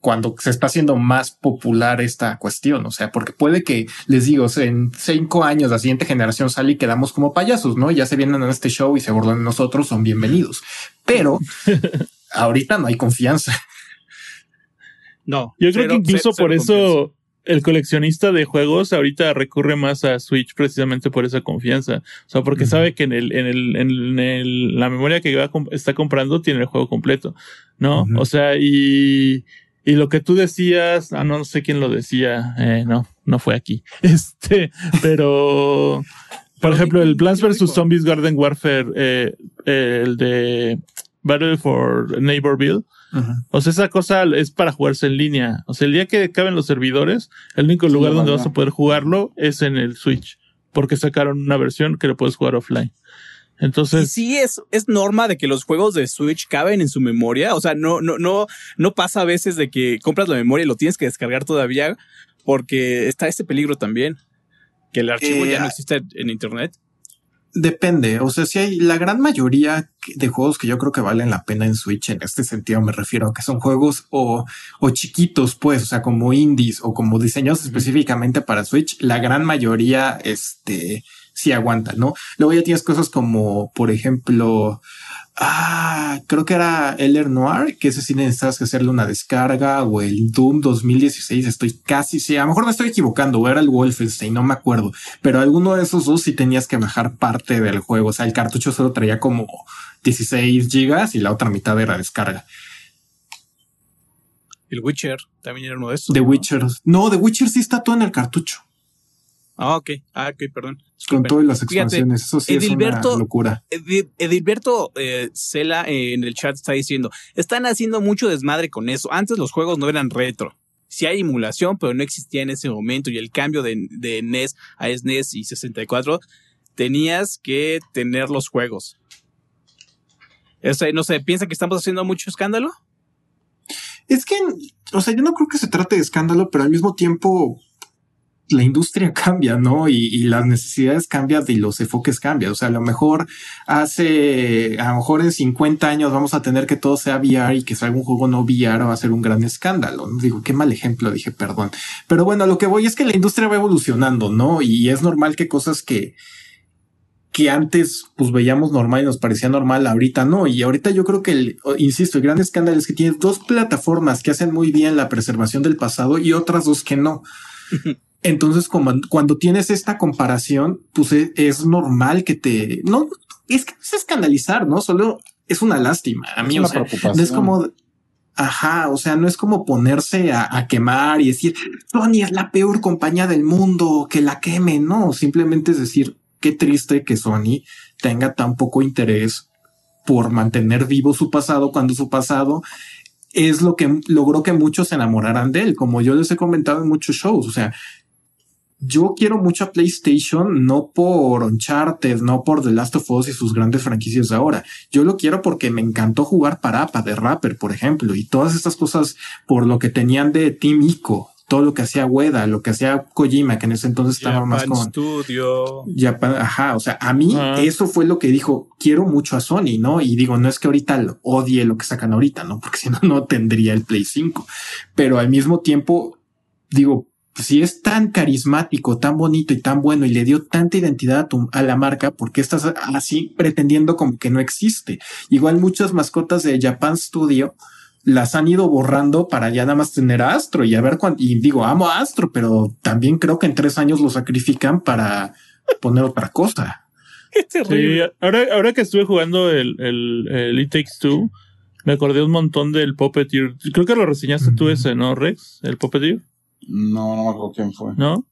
Cuando se está haciendo más popular esta cuestión, o sea, porque puede que les digo, en cinco años la siguiente generación sale y quedamos como payasos, no? Ya se vienen en este show y se burlan de nosotros, son bienvenidos. Pero [LAUGHS] ahorita no hay confianza. No, yo creo que incluso por eso el coleccionista de juegos ahorita recurre más a Switch precisamente por esa confianza. O sea, porque sabe que en el, en el, en el, la memoria que está comprando tiene el juego completo, ¿no? O sea, y, y lo que tú decías, ah, no sé quién lo decía, eh, no, no fue aquí. [LAUGHS] Este, pero, por ejemplo, el Plants vs. Zombies Garden Warfare, eh, el de Battle for Neighborville, o sea, esa cosa es para jugarse en línea. O sea, el día que caben los servidores, el único lugar donde vas a poder jugarlo es en el Switch, porque sacaron una versión que lo puedes jugar offline. Entonces. sí es, es norma de que los juegos de Switch caben en su memoria. O sea, no, no, no, no pasa a veces de que compras la memoria y lo tienes que descargar todavía, porque está ese peligro también. Que el archivo ya no eh, existe en internet. Depende, o sea, si hay la gran mayoría de juegos que yo creo que valen la pena en Switch, en este sentido me refiero a que son juegos o, o chiquitos, pues, o sea, como indies o como diseñados específicamente para Switch, la gran mayoría, este, sí aguanta, ¿no? Luego ya tienes cosas como, por ejemplo, Ah, creo que era El Noir, que ese sí necesitas que hacerle una descarga, o el Doom 2016, estoy casi, sí, a lo mejor me estoy equivocando, o era el Wolfenstein, no me acuerdo, pero alguno de esos dos sí tenías que bajar parte del juego, o sea, el cartucho solo traía como 16 gigas y la otra mitad era descarga. El Witcher también era uno de esos. The Witcher. No, The Witcher sí está todo en el cartucho. Ah, ok. Ah, ok, perdón. Con todas las expansiones. Eso sí Edilberto, es una locura. Edilberto eh, Cela eh, en el chat está diciendo, están haciendo mucho desmadre con eso. Antes los juegos no eran retro. Sí hay emulación, pero no existía en ese momento. Y el cambio de, de NES a SNES y 64, tenías que tener los juegos. O sea, no sé, ¿piensa que estamos haciendo mucho escándalo? Es que, o sea, yo no creo que se trate de escándalo, pero al mismo tiempo la industria [LAUGHS] cambia, ¿no? Y, las necesidades cambian y los enfoques cambian. O sea, a lo mejor hace, a lo mejor en 50 años vamos a tener que todo sea VR y que salga un juego no VR va a ser un gran escándalo. Digo, qué mal ejemplo, dije, perdón. Pero bueno, lo que voy es que la industria va evolucionando, ¿no? Y es normal que cosas que, que antes pues veíamos normal y nos parecía normal, ahorita no. Y ahorita yo creo que, el, insisto, el gran escándalo es que tienes dos plataformas que hacen muy bien la preservación del pasado y otras dos que no. [LAUGHS] Entonces, como, cuando tienes esta comparación, pues e, es, normal que te, no, es que es escandalizar, ¿no? Solo es una lástima. A mí, o sea, no es como, ajá, o sea, no es como ponerse a, quemar y decir, Sony es la peor compañía del mundo, que la queme, no, simplemente es decir, qué triste que Sony tenga tan poco interés por mantener vivo su pasado cuando su pasado es lo que logró que muchos se enamoraran de él, como yo les he comentado en muchos shows, o sea, yo quiero mucho a PlayStation, no por Uncharted, no por The Last of Us y sus grandes franquicias de ahora. Yo lo quiero porque me encantó jugar Parapa de Rapper, por ejemplo, y todas estas cosas por lo que tenían de Team Ico, todo lo que hacía Ueda, lo que hacía Kojima, que en ese entonces estaba más con Studio. Japan, ajá, o sea, a mí eso fue lo que dijo, quiero mucho a Sony, ¿no? Y digo, no es que ahorita odie lo que sacan ahorita, ¿no? [LAUGHS] Porque si no, no tendría el Play 5. Pero al mismo tiempo, digo, si es tan carismático, tan bonito y tan bueno y le dio tanta identidad a, la marca, ¿por qué estás así pretendiendo como que no existe? Igual muchas mascotas de Japan Studio las han ido borrando para ya nada más tener a Astro y a ver cuánto. Y digo, amo a Astro, pero también creo que en tres años lo sacrifican para poner otra cosa. [LAUGHS] Sí, ahora, ahora que estuve jugando el, el, el It Takes Two, me acordé un montón del Puppeteer. Creo que lo reseñaste tú ese, ¿no, Rex? El Puppeteer. No, no me acuerdo quién fue. ¿No?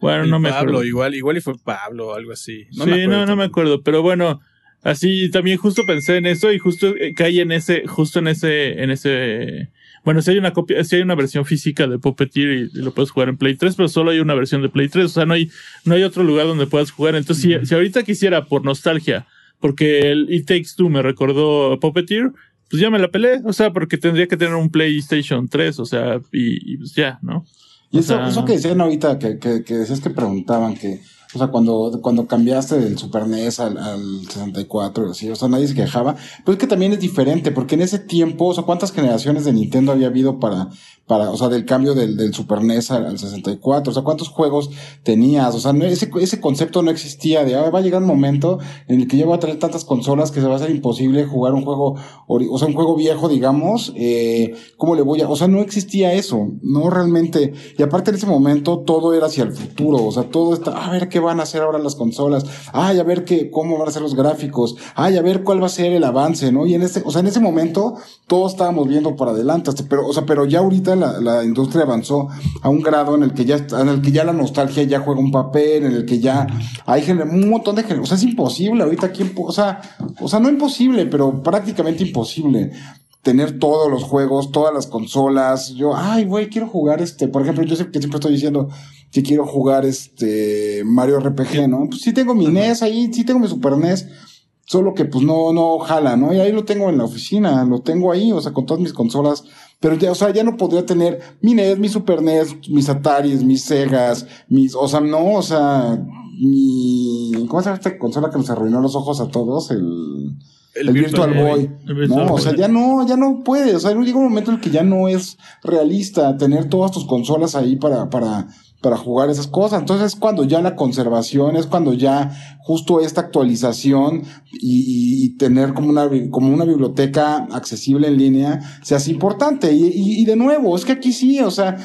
Bueno, no me Pablo, igual, igual y fue Pablo o algo así. sí, no, no me acuerdo, pero bueno, así también justo pensé en eso y justo eh, caí en ese, justo en ese, en ese, bueno, si hay una copia, si hay una versión física de Puppeteer y, lo puedes jugar en Play 3, pero solo hay una versión de Play 3, o sea, no hay, no hay otro lugar donde puedas jugar. Entonces, si, si, ahorita quisiera por nostalgia, porque el It Takes Two me recordó Puppeteer, pues ya me la pelé, o sea, porque tendría que tener un PlayStation 3, o sea, y, y pues ya, ¿no? Y eso, eso que decían ahorita, que, que, que decías que preguntaban que, o sea, cuando, cuando cambiaste del Super NES al, al 64, así, o sea, nadie se quejaba. Pero es que también es diferente, porque en ese tiempo, o sea, ¿cuántas generaciones de Nintendo había habido para, para, o sea, del cambio del, del Super NES al, 64? O sea, ¿cuántos juegos tenías? O sea, no, ese, ese concepto no existía de, ah, va a llegar un momento en el que yo voy a tener tantas consolas que se va a hacer imposible jugar un juego, o sea, un juego viejo, digamos, eh, ¿cómo le voy a, o sea, no existía eso, no realmente. Y aparte en ese momento todo era hacia el futuro, o sea, todo está, a ver qué van a hacer ahora las consolas, ay, a ver qué, cómo van a ser los gráficos, ay, a ver cuál va a ser el avance, ¿no? Y en ese, o sea, en ese momento todos estábamos viendo para adelante, pero, o sea, pero ya ahorita la, la industria avanzó a un grado en el que ya, en el que ya la nostalgia ya juega un papel, en el que ya hay un montón de o sea, es imposible ahorita aquí, o sea, o sea, no imposible, pero prácticamente imposible tener todos los juegos, todas las consolas. Yo, ay, güey, quiero jugar este. Por ejemplo, yo sé que siempre estoy diciendo que quiero jugar este Mario RPG, ¿no? Pues sí tengo mi NES ahí, sí tengo mi Super NES. Solo que pues no, no jala, ¿no? Y ahí lo tengo en la oficina, lo tengo ahí, o sea, con todas mis consolas. Pero ya, o sea, ya no podría tener mi NES, mi Super NES, mis Ataris, mis Segas, mis, o sea, no, o sea, mi, ¿cómo se llama esta consola que nos arruinó los ojos a todos? El, el, Virtual, Boy. no, o sea, ya no, ya no puede. O sea, llega un momento en el que ya no es realista tener todas tus consolas ahí para, para, para jugar esas cosas. Entonces es cuando ya la conservación, es cuando ya justo esta actualización y, y tener como una, como una biblioteca accesible en línea se hace importante. Y, y, y, de nuevo, es que aquí sí, o sea,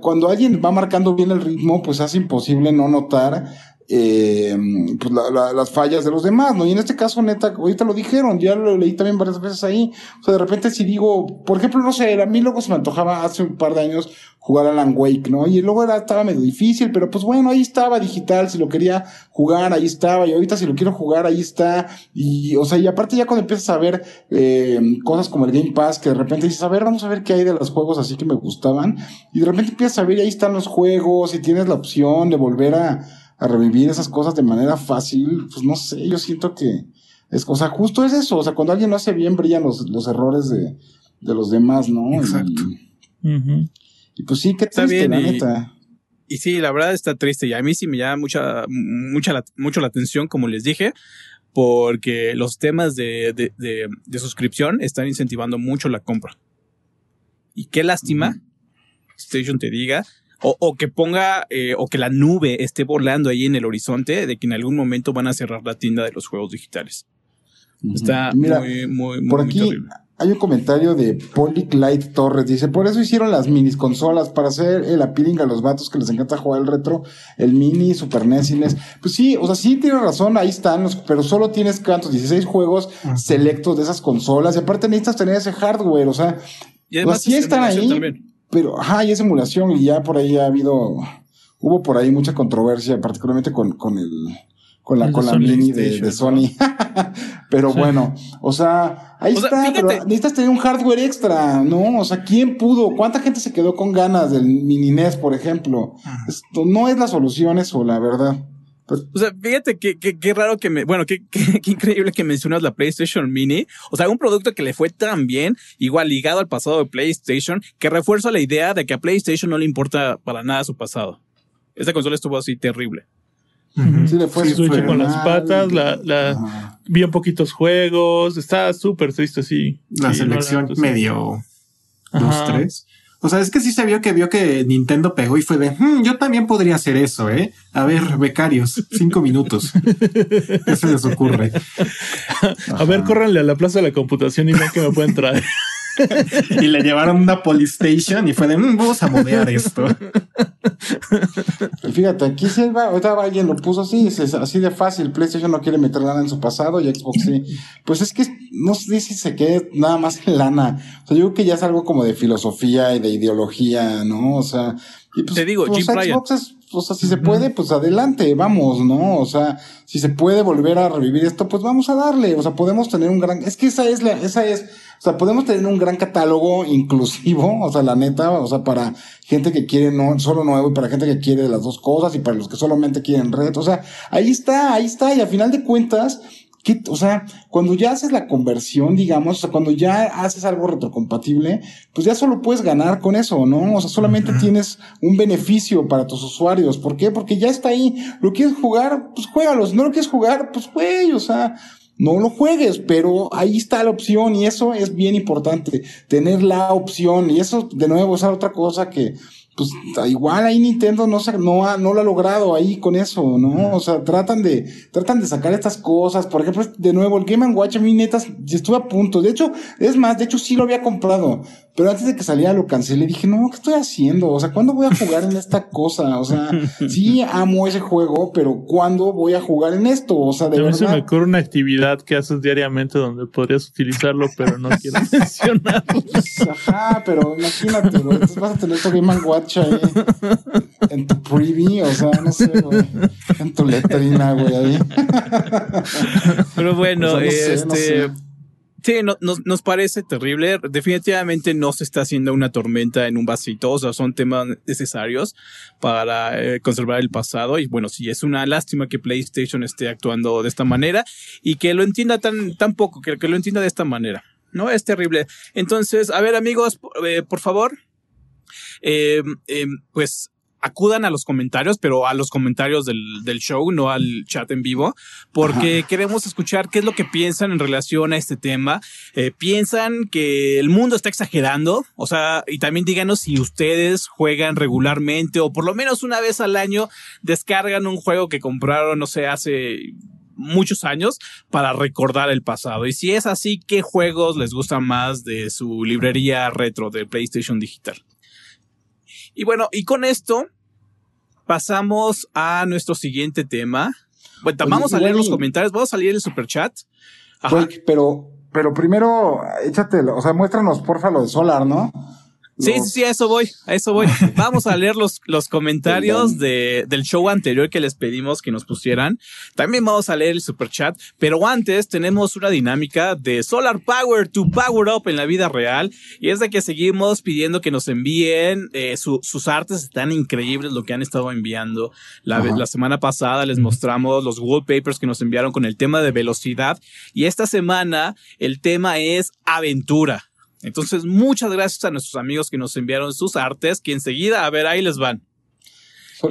cuando alguien va marcando bien el ritmo, pues hace imposible no notar eh, pues las fallas de los demás, ¿no? Y en este caso, neta, ahorita lo dijeron, ya lo leí también varias veces ahí. O sea, de repente si digo, por ejemplo, no sé, a mí luego se me antojaba hace un par de años jugar a Alan Wake, ¿no? Y luego era, estaba medio difícil, pero pues bueno, ahí estaba digital, si lo quería jugar, ahí estaba, y ahorita si lo quiero jugar, ahí está. Y, o sea, y aparte ya cuando empiezas a ver eh, cosas como el Game Pass, que de repente dices, a ver, vamos a ver qué hay de los juegos así que me gustaban, y de repente empiezas a ver y ahí están los juegos, y tienes la opción de volver a a revivir esas cosas de manera fácil, pues no sé, yo siento que es, o sea, justo es eso, o sea, cuando alguien lo hace bien brillan los, los errores de, de los demás, ¿no? Exacto. Y, pues sí, qué triste, la neta. Y sí, la verdad está triste y a mí sí me llama mucha, mucha, la, mucho la atención, como les dije, porque los temas de, de, de, de suscripción están incentivando mucho la compra. Y qué lástima, Station te diga, o, o que ponga, eh, o que la nube esté volando ahí en el horizonte de que en algún momento van a cerrar la tienda de los juegos digitales. Está muy, muy, muy, por aquí hay un comentario de Polyclight Torres. Dice, por eso hicieron las minis consolas, para hacer el appealing a los vatos que les encanta jugar el retro, el mini, Super NES y NES. Pues sí, o sea, sí tiene razón, ahí están, los, pero solo tienes, ¿cuántos? 16 juegos selectos de esas consolas. Y aparte necesitas tener ese hardware, o sea, y además sí están ahí. También pero, ajá, y es emulación y ya por ahí ha habido, hubo por ahí mucha controversia, particularmente con, con el, con la, con la mini de, Sony. [LAUGHS] pero bueno, o sea, ahí está, pero necesitas tener un hardware extra, ¿no? O sea, ¿quién pudo? ¿Cuánta gente se quedó con ganas del mini NES, por ejemplo? Esto no es la solución eso, la verdad. O sea, fíjate que, qué raro que me, bueno, [LAUGHS] qué, increíble que mencionas la PlayStation Mini. O sea, un producto que le fue tan bien, igual ligado al pasado de PlayStation, que refuerza la idea de que a PlayStation no le importa para nada su pasado. Esta consola estuvo así terrible. Sí, le fue con las patas, la, la un poquitos juegos, está súper triste, sí. La selección medio dos, tres. O sea, es que sí se vio que vio que Nintendo pegó y fue de, hmm, yo también podría hacer eso, ¿eh? A ver, becarios, cinco minutos. [LAUGHS] ¿Qué se les ocurre? A ver, córranle a la plaza de la computación y vean que me pueden traer. [LAUGHS] [LAUGHS] y le llevaron una Polystation y fue de, mm, vamos a modear esto. [LAUGHS] Fíjate, aquí sí ahorita alguien lo puso así, es así de fácil. PlayStation no quiere meter lana en su pasado y Xbox sí. Pues es que no sé si se quede nada más en lana. O sea, yo creo que ya es algo como de filosofía y de ideología, ¿no? O sea, y pues, Te digo, pues, o sea, si se puede, pues adelante, vamos, ¿no? O sea, si se puede volver a revivir esto, pues vamos a darle. O sea, podemos tener un gran, es que esa es la, esa es, o sea, podemos tener un gran catálogo inclusivo, [LAUGHS] o sea, la neta, o sea, para gente que quiere no, solo nuevo y para gente que quiere las dos cosas y para los que solamente quieren red. O sea, ahí está, ahí está. Y a final de cuentas, o sea, cuando ya haces la conversión, digamos, o sea, cuando ya haces algo retrocompatible, pues ya solo puedes ganar con eso, ¿no? O sea, solamente tienes un beneficio para tus usuarios. ¿Por qué? Porque ya está ahí. ¿Lo quieres jugar? Pues juégalos. ¿No lo quieres jugar? Pues güey, o sea, no lo juegues, pero ahí está la opción y eso es bien importante, tener la opción. Y eso, de nuevo, es otra cosa que, pues igual ahí Nintendo no, no, ha, no lo ha logrado ahí con eso, ¿no? O sea, tratan de, tratan de sacar estas cosas. Por ejemplo, de nuevo, el Game Watch a mí netas, estuve a punto. De hecho, es más, de hecho sí lo había comprado. Pero antes de que saliera lo cancelé. Dije, no, ¿qué estoy haciendo? O sea, ¿cuándo voy a jugar en esta cosa? O sea, [LAUGHS] sí amo ese juego, pero ¿cuándo voy a jugar en esto? O sea, de verdad. se me ocurre una actividad que haces diariamente donde podrías utilizarlo, pero no quiero [LAUGHS] mencionarlo. Ajá, pero imagínate, Entonces vas a tener tu Game Watch ahí en tu preview, o sea, no sé, güey. En tu letrina, güey, ahí. Pero bueno, este. Sí, no, nos, parece terrible. Definitivamente no se está haciendo una tormenta en un vasito. O sea, son temas necesarios para eh, conservar el pasado. Y bueno, sí, es una lástima que PlayStation esté actuando de esta manera y que lo entienda tan, tan poco, que, lo entienda de esta manera. No, es terrible. Entonces, a ver, amigos, eh, por favor. Eh, pues acudan a los comentarios, pero a los comentarios del, del show, no al chat en vivo, porque queremos escuchar qué es lo que piensan en relación a este tema. Eh, piensan que el mundo está exagerando, o sea, y también díganos si ustedes juegan regularmente o por lo menos una vez al año descargan un juego que compraron, no sé, hace muchos años para recordar el pasado. Y si es así, ¿qué juegos les gustan más de su librería retro de PlayStation Digital? Y bueno, y con esto pasamos a nuestro siguiente tema. Bueno, vamos a leer los comentarios, vamos a leer el super chat. pero, pero primero, échate, o sea, muéstranos porfa lo de Solar, ¿no? Sí, sí, sí, a eso voy, a eso voy. [LAUGHS] Vamos a leer los, los comentarios de, del show anterior que les pedimos que nos pusieran. También vamos a leer el super chat, pero antes tenemos una dinámica de Solar Power to Power Up en la vida real y es de que seguimos pidiendo que nos envíen eh, sus artes, están increíbles lo que han estado enviando. La, la semana pasada les mostramos los wallpapers que nos enviaron con el tema de velocidad y esta semana el tema es aventura. Entonces, muchas gracias a nuestros amigos que nos enviaron sus artes, que enseguida, a ver, ahí les van.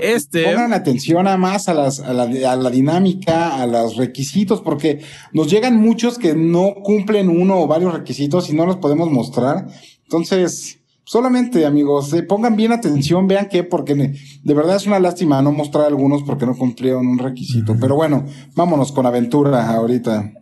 Este. Pongan atención a más a, las, a, la, a la dinámica, a los requisitos, porque nos llegan muchos que no cumplen uno o varios requisitos y no los podemos mostrar. Entonces, solamente amigos, eh, pongan bien atención, vean que, porque de verdad es una lástima no mostrar algunos porque no cumplieron un requisito. Pero bueno, vámonos con aventura ahorita.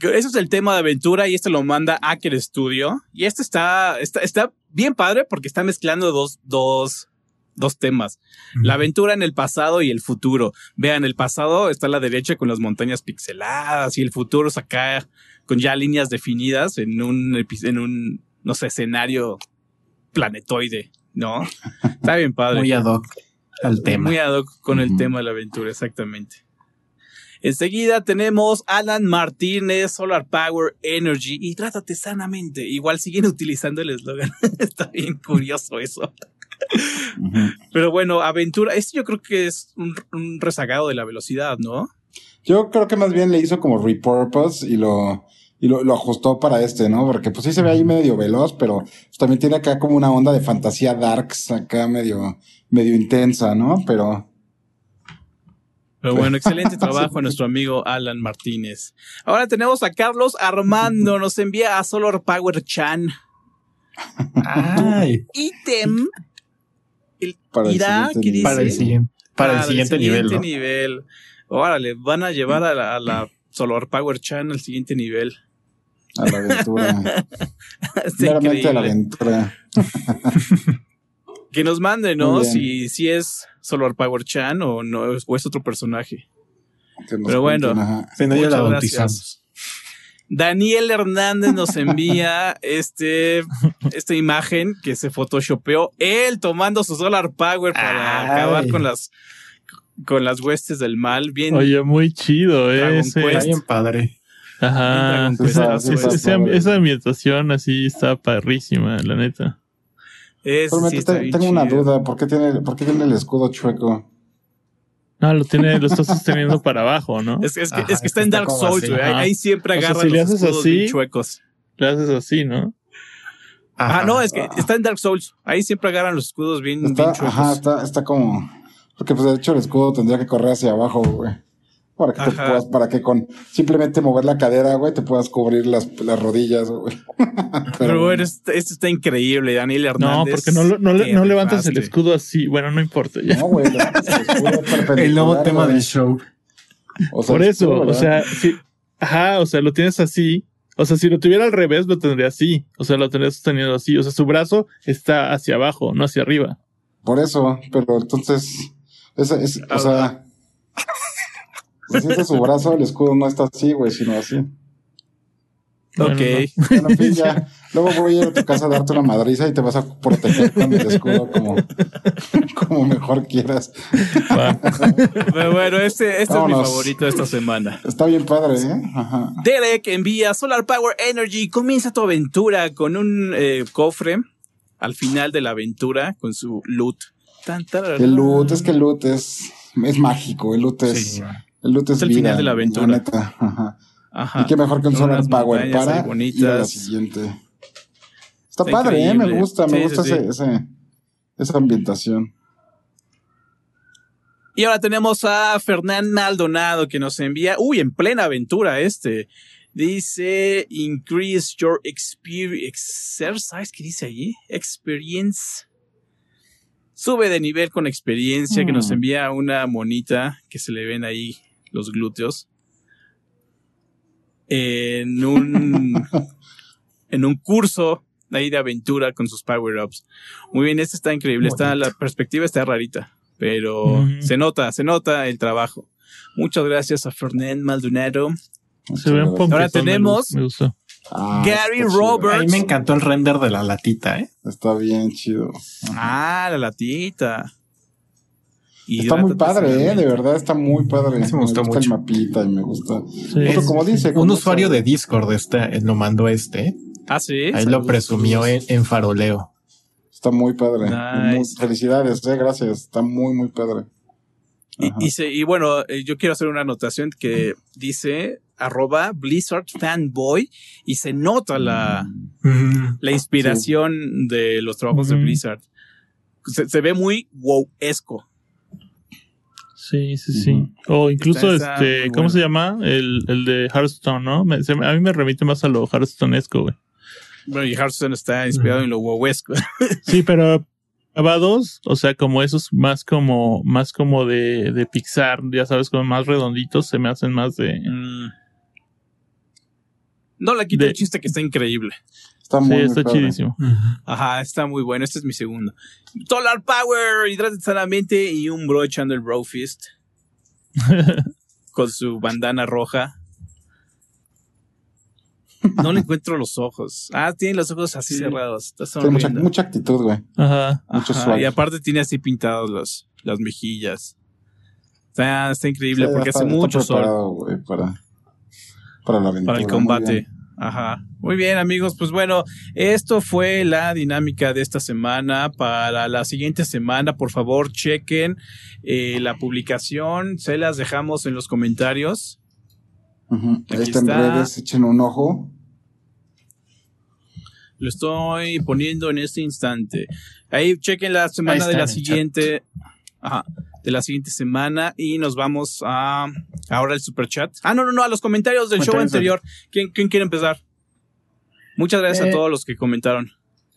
Ese es el tema de aventura y este lo manda Aker Studio. Y este está, está, está bien padre porque está mezclando dos, dos, dos temas. La aventura en el pasado y el futuro. Vean, el pasado está a la derecha con las montañas pixeladas y el futuro es acá con ya líneas definidas en un, en un, no sé, escenario planetoide, ¿no? [LAUGHS] Está bien padre. Muy ad hoc al tema. Muy ad hoc con el tema de la aventura, exactamente. Enseguida tenemos Alan Martínez, Solar Power Energy y trátate sanamente. Igual siguen [LAUGHS] utilizando el eslogan. [LAUGHS] Está bien curioso eso. Pero bueno, aventura, este yo creo que es un, un rezagado de la velocidad, ¿no? Yo creo que más bien le hizo como repurpose y lo, y lo, lo, ajustó para este, ¿no? Porque pues sí se ve ahí medio veloz, pero pues, también tiene acá como una onda de fantasía darks, acá medio, medio intensa, ¿no? Pero. Pero bueno, excelente [LAUGHS] trabajo a nuestro amigo Alan Martínez. Ahora tenemos a Carlos Armando, nos envía a Solar Power Chan. Ay. Ítem. El, Para el irá, siguiente ¿qué nivel. dice? Para el siguiente, para el siguiente, nivel. ¿no? nivel. Órale, van a llevar a la, a la Solar Power Chan al siguiente nivel. A la aventura. [LAUGHS] Está Meramente a la aventura. [LAUGHS] Que nos mande, ¿no? Si, si es Solar Power Chan o no, o es otro personaje. Pero bueno. Si no, ya la. Daniel Hernández nos envía [LAUGHS] este, esta imagen que se photoshopeó él tomando su Solar Power para Ay. acabar con las con las huestes del mal. Bien, Oye, muy chido, eh. Ese. Bien padre. Ajá. Quest, Esa- esa ambientación así está parrísima, la neta. Ese sí Solamente está te- bien tengo una chido. duda. ¿Por qué tiene, por qué tiene el escudo chueco? No, lo tiene, lo está sosteniendo para abajo, ¿no? Es, es que, Ajá, es que está en Dark Souls, güey. Ahí, siempre O sea, le los haces escudos así- bien chuecos. Le haces así, ¿no? Ah, no, es que está en Dark Souls. Ahí siempre agarran los escudos bien, Está, bien chuecos. ajá, está, está como. Porque pues de hecho el escudo tendría que correr hacia abajo, güey. Para que te puedas, para que con simplemente mover la cadera, güey, te puedas cubrir las, las rodillas, güey. [LAUGHS] Pero bueno, este, este está increíble, Daniel No, Hernández. porque no, lo- no, Te no levantas el escudo así. Bueno, no importa. Ya. No, güey, levantas el [LAUGHS] El nuevo tema güey. del show. O sea, Por eso, escudo, o sea, sí. Ajá, o sea, lo tienes así. O sea, si lo tuviera al revés, lo tendría así. O sea, lo tendría sostenido así. O sea, su brazo está hacia abajo, no hacia arriba. Por eso, pero entonces, esa es, o sea, sientes su brazo, el escudo no está así, güey, sino así. Ok. Bueno, Bueno, en fin, ya. Luego voy a ir a tu casa a darte una madriza y te vas a proteger con el escudo como, como mejor quieras. Pero bueno, este, este es mi favorito de esta semana. Está bien padre, ¿eh? Ajá. Derek envía Solar Power Energy. Comienza tu aventura con un eh, cofre al final de la aventura con su loot. Tan. El loot, es que el loot es, es mágico, el loot es, Sí. El loot es, Es el vida, final de la aventura. neta, ajá. Ajá. Y qué mejor que un solar power para ir a la siguiente. Está, Está padre, ¿eh? Me gusta, me gusta sí, sí. ese, ese, esa ambientación. Y ahora tenemos a Fernán Maldonado que nos envía, uy, en plena aventura este. Dice, increase your experience, exercise, ¿qué dice allí? Experience. Sube de nivel con experiencia, que nos Mm. envía una monita que se le ven ahí los glúteos. En un, [LAUGHS] en un curso ahí de aventura con sus power-ups. Muy bien, este está increíble. Está, la perspectiva está rarita, pero se nota, se nota el trabajo. Muchas gracias a Fernán Maldonado. Se ve un poco. Ahora tenemos- Me. Ah, Gary. Roberts. A mí me encantó el render de la latita, ¿eh? Está bien chido. Ah, la latita. Está muy padre, eh, de verdad está muy padre. Sí, me gusta mucho. el mapita y me gusta. Sí. Como dice, Un usuario de Discord este, lo mandó este. Ah, sí. Ahí Saludos, lo presumió en, en faroleo. Está muy padre. Nice. Muy- felicidades, eh, gracias. Está muy, muy padre. Y, y se- y bueno, eh, yo quiero hacer una anotación que dice arroba Blizzard fanboy y se nota la, Mm. la inspiración de los trabajos de. Blizzard. Se, se ve muy wow-esco. Sí, sí, sí. O incluso, Está- está este, ¿cómo bueno. se llama? El, el de Hearthstone, ¿no? Me- se me- a mí me remite más a lo Hearthstoneesco, güey. Bueno, y Hearthstone está inspirado en lo wow-esco. [LAUGHS] Sí, pero grabados, o sea, como esos más como, más como de, de Pixar, ya sabes, como más redonditos, se me hacen más de... Mm. No le quito De- el chiste que está increíble. Está Sí, muy, muy está padre. chidísimo. Ajá, está muy bueno. Este es mi segundo. Solar Power, hidrate sanamente y un bro echando el bro fist [LAUGHS] con su bandana roja. No le encuentro los ojos. Ah, tiene los ojos así Sí. cerrados. Está Tiene mucha, sonriendo. mucha actitud, güey. Ajá. mucho Ajá. Y aparte tiene así pintados los, las mejillas. Está, está increíble Sí, porque está- hace está mucho sol preparado, güey, para, para la aventura. para el combate. Ajá. Muy bien, amigos. Pues bueno, esto fue la dinámica de esta semana. Para la siguiente semana, por favor, chequen eh, la publicación. Se las dejamos en los comentarios. Ahí está en redes, echen un ojo. Lo estoy poniendo en este instante. Ahí chequen la semana de la siguiente. Ajá de la siguiente semana y nos vamos a ahora el super chat. Ah, no, no, no, a los comentarios del show anterior. ¿Quién, ¿Quién, quiere empezar? Muchas gracias a eh, todos los que comentaron.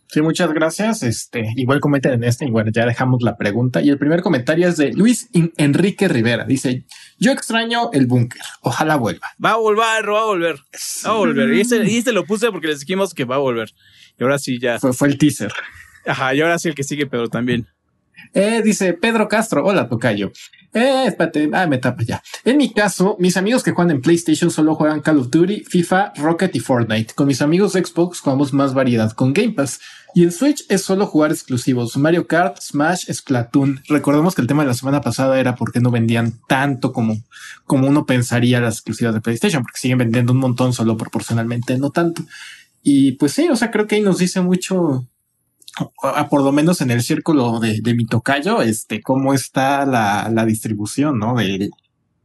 Sí, muchas gracias. Este, igual comenten en este y bueno, ya dejamos la pregunta. Y el primer comentario es de Luis Enrique Rivera. Dice, yo extraño el búnker. Ojalá vuelva. Va a volver, va a volver. Va a volver. Y este, y este lo puse porque les dijimos que va a volver. Y ahora sí ya. Fue, fue el teaser. Ajá, y ahora sí el que sigue, pero también. Eh, dice Pedro Castro, hola Tocayo. Eh, espérate, ah, me tapa ya. En mi caso, mis amigos que juegan en PlayStation solo juegan Call of Duty, FIFA, Rocket y Fortnite. Con mis amigos Xbox jugamos más variedad con Game Pass. Y en Switch es solo jugar exclusivos. Mario Kart, Smash, Splatoon. Recordemos que el tema de la semana pasada era porque no vendían tanto como, como uno pensaría las exclusivas de PlayStation, porque siguen vendiendo un montón solo proporcionalmente, no tanto. Y pues sí, o sea, creo que ahí nos dice mucho por lo menos en el círculo de, de mi tocayo, este, cómo está la, la distribución, ¿no? Del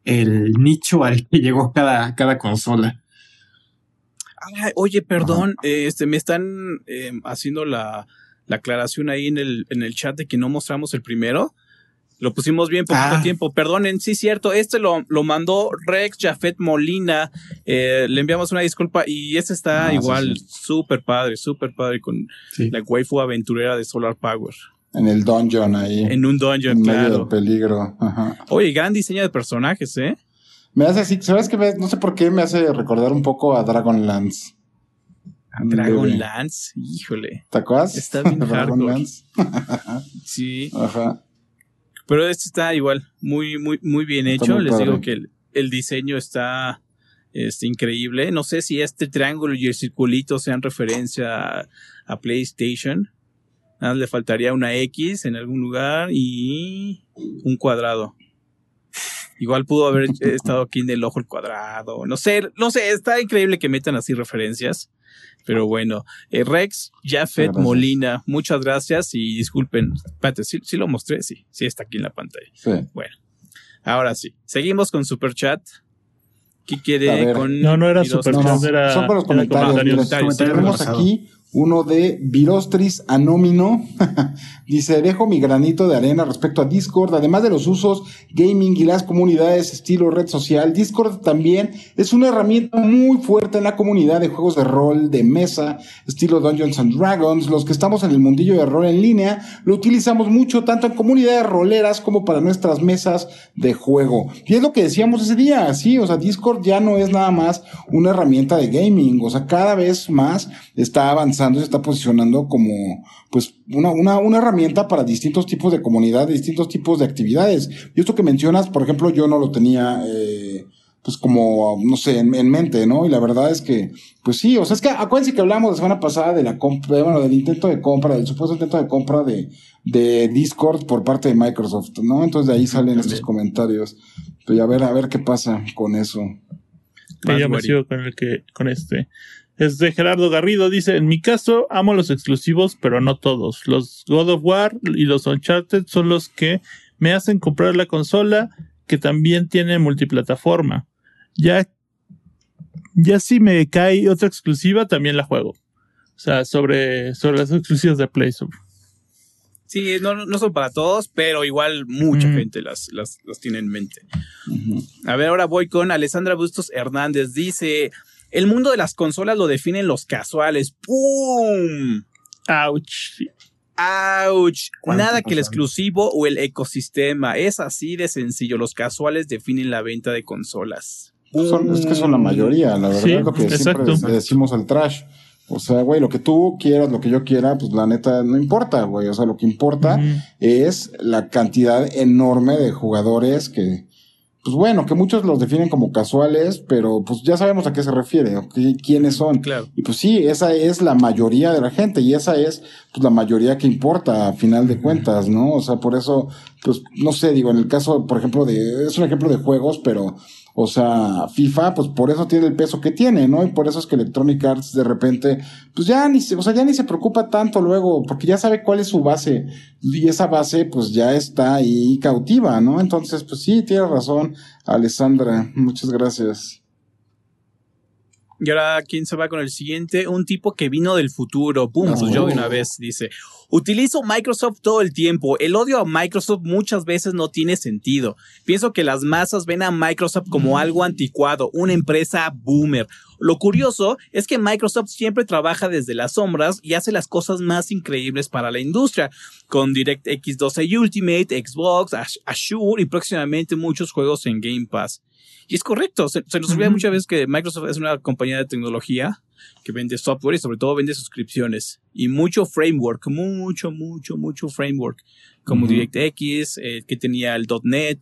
el nicho al que [LAUGHS] llegó cada, cada consola. oye, perdón, este, me están em, haciendo la, la aclaración ahí en el, en el chat de que no mostramos el primero. Lo pusimos bien poquito ah. tiempo. Perdonen, sí, cierto. Este lo, lo mandó Rex Jafet Molina. Eh, le enviamos una disculpa y este está igual súper padre, súper padre con la waifu aventurera de Solar Power. En el dungeon ahí. En un dungeon, en claro. Medio del peligro. Ajá. Oye, gran diseño de personajes, ¿eh? Me hace así, ¿sabes qué? No sé por qué me hace recordar un poco a Dragonlance. ¿A Dragonlance? Híjole. ¿Te acuerdas? Está bien [LAUGHS] Dragonlance. [LAUGHS] sí. Ajá. Pero este está igual, muy, muy, muy bien hecho. Les digo que el, diseño está este, increíble. No sé si este triángulo y el circulito sean referencia a, PlayStation. Nada, le faltaría una X en algún lugar y un cuadrado. Igual pudo haber [LAUGHS] estado aquí en el ojo el cuadrado. No sé, no sé, está increíble que metan así referencias. Pero bueno, eh, Rex, Jafet, Molina, muchas gracias y disculpen. Espérate, ¿sí, lo mostré, sí, sí está aquí en la pantalla. Bueno, ahora sí. Seguimos con Super Chat. ¿Qué quiere con.? No, no era Super Chat, era. Son los comentarios. Tenemos aquí uno de Virostris Anómino. [LAUGHS] Dice, dejo mi granito de arena respecto a Discord, además de los usos gaming y las comunidades estilo red social. Discord también es una herramienta muy fuerte en la comunidad de juegos de rol, de mesa, estilo Dungeons and Dragons. Los que estamos en el mundillo de rol en línea, lo utilizamos mucho tanto en comunidades roleras como para nuestras mesas de juego. Y es lo que decíamos ese día, sí, o sea, Discord ya no es nada más una herramienta de gaming, o sea, cada vez más está avanzando se está posicionando como pues una, una, una herramienta para distintos tipos de comunidad, distintos tipos de actividades. Y esto que mencionas, por ejemplo, yo no lo tenía eh, pues como, no sé, en, mente, ¿no? Y la verdad es que, pues sí, o sea, es que acuérdense que hablamos la semana pasada de la compra, bueno, del intento de compra, del supuesto intento de compra de, de Discord por parte de Microsoft, ¿no? Entonces de ahí salen estos comentarios. Pero a ver, a ver qué pasa con eso. ya me sigo con el que, con este. Es de Gerardo Garrido, dice, en mi caso amo los exclusivos, pero no todos. Los God of War y los Uncharted son los que me hacen comprar la consola que también tiene multiplataforma. Ya, ya si me cae otra exclusiva, también la juego. O sea, sobre, sobre las exclusivas de PlayStation. Sí, no, no son para todos, pero igual mucha gente las, las, tiene en mente. A ver, ahora voy con Alessandra Bustos Hernández. Dice, el mundo de las consolas lo definen los casuales. ¡Pum! ¡Ouch! ¡Ouch! Nada que el exclusivo o el ecosistema. Es así de sencillo. Los casuales definen la venta de consolas. es que son la mayoría, la verdad, es lo que siempre decimos al trash. O sea, güey, lo que tú quieras, lo que yo quiera, pues la neta no importa, güey. O sea, lo que importa es la cantidad enorme de jugadores que, pues bueno, que muchos los definen como casuales, pero pues ya sabemos a qué se refiere, quiénes son. Claro. Y pues sí, esa es la mayoría de la gente y esa es pues la mayoría que importa a final de cuentas, ¿no? O sea, por eso, pues no sé, digo, en el caso, por ejemplo, de, es un ejemplo de juegos, pero O sea, FIFA, pues por eso tiene el peso que tiene, ¿no? Y por eso es que Electronic Arts de repente, pues ya ni se, o sea, ya ni se preocupa tanto luego, porque ya sabe cuál es su base. Y esa base, pues ya está ahí cautiva, ¿no? Entonces, pues sí, tiene razón, Alessandra. Muchas gracias. Y ahora, ¿quién se va con el siguiente? Un tipo que vino del futuro. Pum, yo de una vez dice. Utilizo Microsoft todo el tiempo. El odio a Microsoft muchas veces no tiene sentido. Pienso que las masas ven a Microsoft como algo anticuado, una empresa boomer. Lo curioso es que Microsoft siempre trabaja desde las sombras y hace las cosas más increíbles para la industria, con DirectX 12 Ultimate, Xbox, Azure y próximamente muchos juegos en Game Pass. Y es correcto, se, nos olvida muchas veces que Microsoft es una compañía de tecnología que vende software y sobre todo vende suscripciones y mucho framework, mucho, mucho, mucho framework, como DirectX, eh, que tenía el .NET,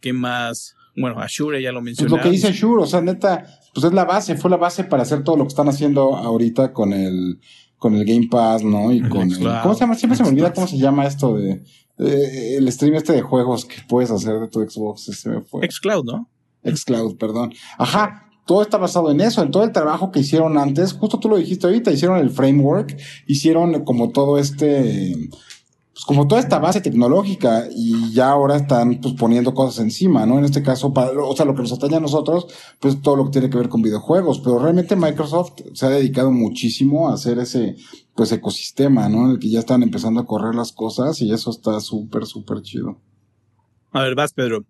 que más, bueno, Azure ya lo mencioné. Pues lo que dice Azure, o sea, neta, pues es la base, fue la base para hacer todo lo que están haciendo ahorita con el con el Game Pass, ¿no? Y con el, ¿cómo se llama? Siempre se me olvida cómo se llama esto de el stream este de juegos que puedes hacer de tu Xbox, se me fue. Xcloud, ¿no? Xcloud, perdón. Ajá, todo está basado en eso, en todo el trabajo que hicieron antes, justo tú lo dijiste ahorita, hicieron el framework, hicieron como todo este, pues como toda esta base tecnológica y ya ahora están pues poniendo cosas encima, ¿no? En este caso, para, o sea, lo que nos atañe a nosotros, pues todo lo que tiene que ver con videojuegos, pero realmente Microsoft se ha dedicado muchísimo a hacer ese, pues ecosistema, ¿no? En el que ya están empezando a correr las cosas y eso está súper, súper chido. A ver, vas, Pedro.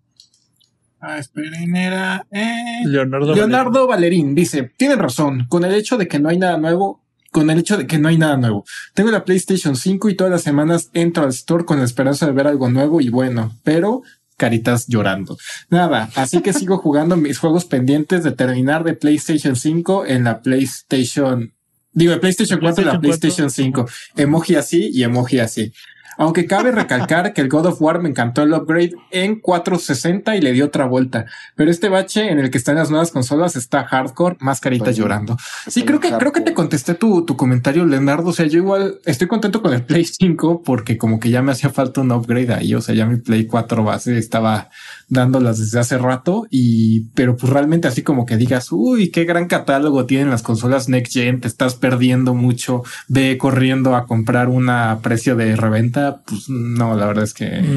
Ah, esperen, era. Eh, Leonardo, Leonardo Valerín. dice: Tienen razón, con el hecho de que no hay nada nuevo. Con el hecho de que no hay nada nuevo. Tengo la PlayStation 5 y todas las semanas entro al store con la esperanza de ver algo nuevo y bueno, pero caritas llorando. Nada, así que sigo [LAUGHS] jugando mis juegos pendientes de terminar de PlayStation 5 en la PlayStation Digo, de PlayStation 4 y la PlayStation 5. Emoji así y emoji así. Aunque cabe recalcar que el God of War me encantó el upgrade en 460 y le dio otra vuelta. Pero este bache en el que están las nuevas consolas está hardcore, más caritas pues llorando. Sí, creo que, creo que te contesté tu, tu comentario, Leonardo. O sea, yo igual estoy contento con el Play 5 porque como que ya me hacía falta un upgrade ahí. O sea, ya mi Play 4 base estaba dándolas desde hace rato y, pero pues realmente así como que digas, uy, qué gran catálogo tienen las consolas Next Gen, te estás perdiendo mucho, ve corriendo a comprar una a precio de reventa, pues no, la verdad es que... [LAUGHS]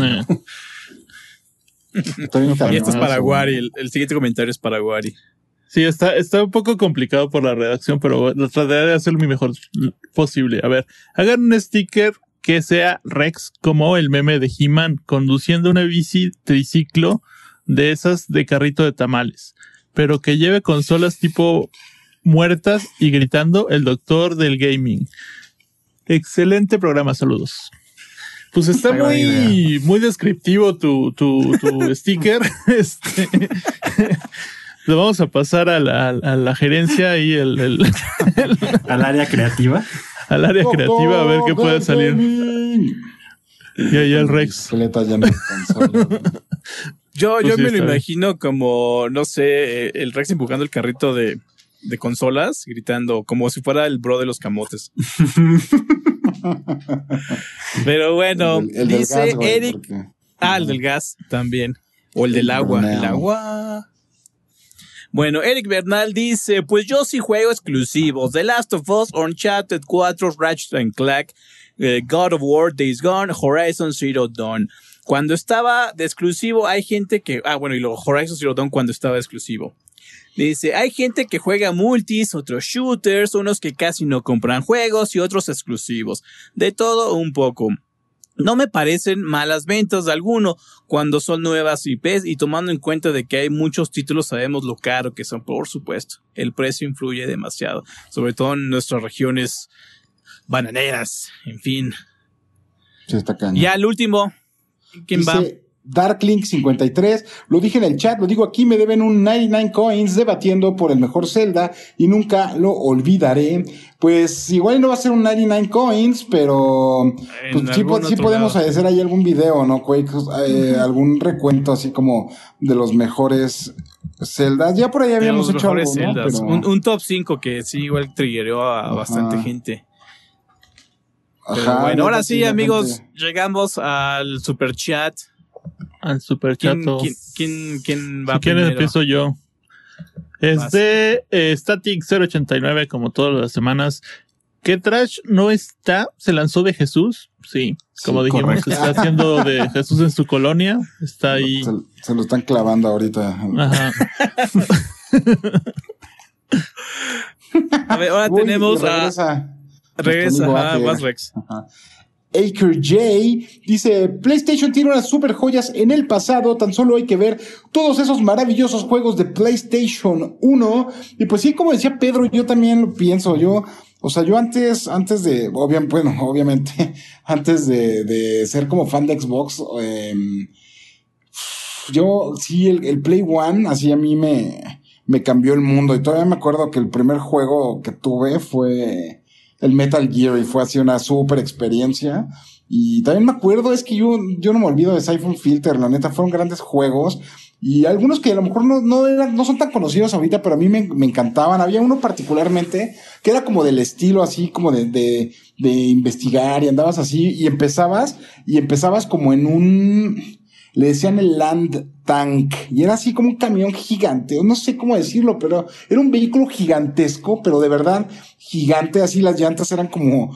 y esto es para Wari, el, siguiente comentario es para Wari. Sí, está, está un poco complicado por la redacción, pero trataré de hacer mi mejor posible. A ver, hagan un sticker que sea Rex como el meme de He-Man conduciendo una bici triciclo de esas de carrito de tamales, pero que lleve consolas tipo muertas y gritando el doctor del gaming. Excelente programa, saludos. Pues está muy, muy descriptivo tu, tu, tu [LAUGHS] sticker. Este, [LAUGHS] lo vamos a pasar a la, a la gerencia y el, el, al área creativa al área creativa a ver qué puede salir. Y ahí el Rex. yo yo pues me lo imagino como, no sé, el Rex empujando el carrito de, de consolas, gritando como si fuera el bro de los camotes. [LAUGHS] [LAUGHS] Pero bueno, dice Eric. Ah, el del gas también. O el del agua. El agua. Bueno, Eric Bernal dice, pues yo sí juego exclusivos. The Last of Us, Uncharted 4, Ratchet Clank, eh, God of War, Days Gone, Horizon Zero Dawn. Cuando estaba de exclusivo hay gente que... Ah, bueno, y luego Horizon Zero Dawn cuando estaba de exclusivo. Dice, hay gente que juega multis, otros shooters, unos que casi no compran juegos y otros exclusivos. De todo un poco. No me parecen malas ventas de alguno cuando son nuevas IPs y tomando en cuenta de que hay muchos títulos sabemos lo caro que son, por supuesto. El precio influye demasiado, sobre todo en nuestras regiones bananeras, en fin. Se está ya el último, ¿quién Dice, Darklink53. Lo dije en el chat, lo digo aquí, me deben un 99 coins debatiendo por el mejor Zelda y nunca lo olvidaré. Pues igual no va a ser un 99 coins, pero pues sí, podemos hacer ahí algún video, ¿no, Quake? Eh, algún recuento así como de los mejores Zeldas. Ya por ahí habíamos hecho algo, un, top 5 que sí igual triggeró a bastante gente. Bueno, ahora sí, amigos, llegamos al super chat al super chato. ¿Quién, quién, quién, va si quieres empiezo yo. Es de eh, Static 089, como todas las semanas. ¿Qué trash no está? ¿Se lanzó de Jesús? Sí, como dijimos, está haciendo de Jesús en su colonia. Está ahí. Se, lo están clavando ahorita. Ajá. [LAUGHS] a ver, ahora tenemos regresa, a. Regresa, a Rex. Aker J dice, PlayStation tiene unas super joyas en el pasado, tan solo hay que ver todos esos maravillosos juegos de PlayStation 1. Y pues sí, como decía Pedro, yo también lo pienso, yo, o sea, yo antes, antes de, [LAUGHS] obviamente, antes de, de ser como fan de Xbox, em, yo sí, el, el, Play One, así a mí me, me cambió el mundo. Y todavía me acuerdo que el primer juego que tuve fue el Metal Gear y fue así una súper experiencia. Y también me acuerdo, es que yo, yo no me olvido de Siphon Filter, la neta, fueron grandes juegos. Y algunos que a lo mejor no, no, eran, no son tan conocidos ahorita, pero a mí me, me, encantaban. Había uno particularmente que era como del estilo así, como de, de, de investigar y andabas así y empezabas, y empezabas como en un, le decían el Land Tank y era así como un camión gigante, no sé cómo decirlo, pero era un vehículo gigantesco, pero de verdad gigante, así las llantas eran como,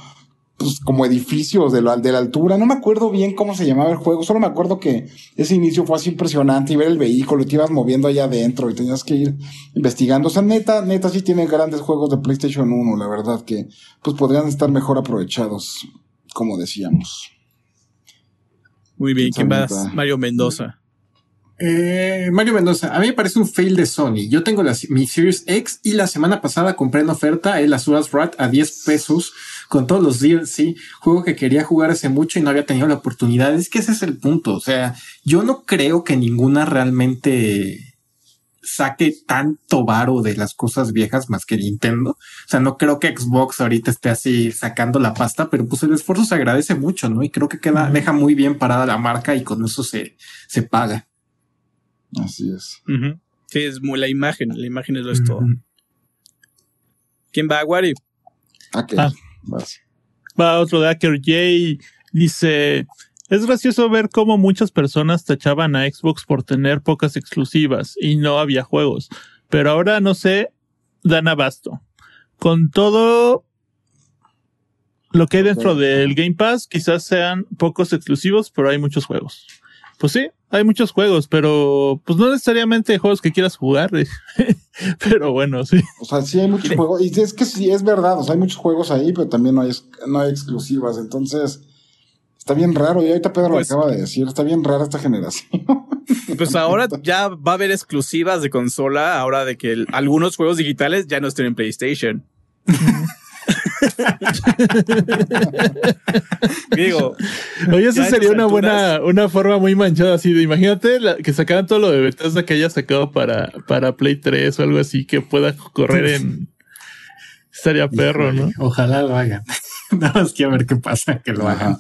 pues, como edificios de, la, de la altura. No me acuerdo bien cómo se llamaba el juego, solo me acuerdo que ese inicio fue así impresionante y ver el vehículo y te ibas moviendo allá adentro y tenías que ir investigando. O sea, neta, neta sí tiene grandes juegos de PlayStation 1, la verdad que pues podrían estar mejor aprovechados, como decíamos. Muy bien, ¿quién va? Mario Mendoza. Eh, Mario Mendoza, a mí me parece un fail de Sony. Yo tengo la, mi Series X y la semana pasada compré en oferta el Azuras Rat a 10 pesos con todos los DLC, juego que quería jugar hace mucho y no había tenido la oportunidad. Es que ese es el punto. O sea, yo no creo que ninguna realmente saque tanto varo de las cosas viejas más que Nintendo. O sea, no creo que Xbox ahorita esté así sacando la pasta, pero pues el esfuerzo se agradece mucho, ¿no? Y creo que queda, deja muy bien parada la marca y con eso se, se paga. Así es. Sí, es muy la imagen, la imagen es lo es todo. ¿Quién va, Wari? Okay. Ah. Va otro de Hacker J. Dice, es gracioso ver cómo muchas personas tachaban a Xbox por tener pocas exclusivas y no había juegos. Pero ahora no sé, dan abasto. Con todo lo que hay dentro del Game Pass, quizás sean pocos exclusivos, pero hay muchos juegos. Pues sí, hay muchos juegos, pero pues no necesariamente juegos que quieras jugar. [LAUGHS] pero bueno, sí. O sea, sí hay muchos juegos. Y es que sí, es verdad. O sea, hay muchos juegos ahí, pero también no hay, no hay exclusivas. Entonces, Está bien raro, y ahorita Pedro lo pues acaba de decir, está bien rara esta generación. [LAUGHS] Pues ahora ya va a haber exclusivas de consola, ahora de que algunos juegos digitales ya no estén en PlayStation. Digo, oye, eso sería una buena, una forma muy manchada así de imagínate que sacaran todo lo de Bethesda que haya sacado para, para Play 3 o algo así que pueda correr en estaría perro, ¿no? Ojalá lo hagan. [LAUGHS] Nada más que a ver qué pasa que lo hagan.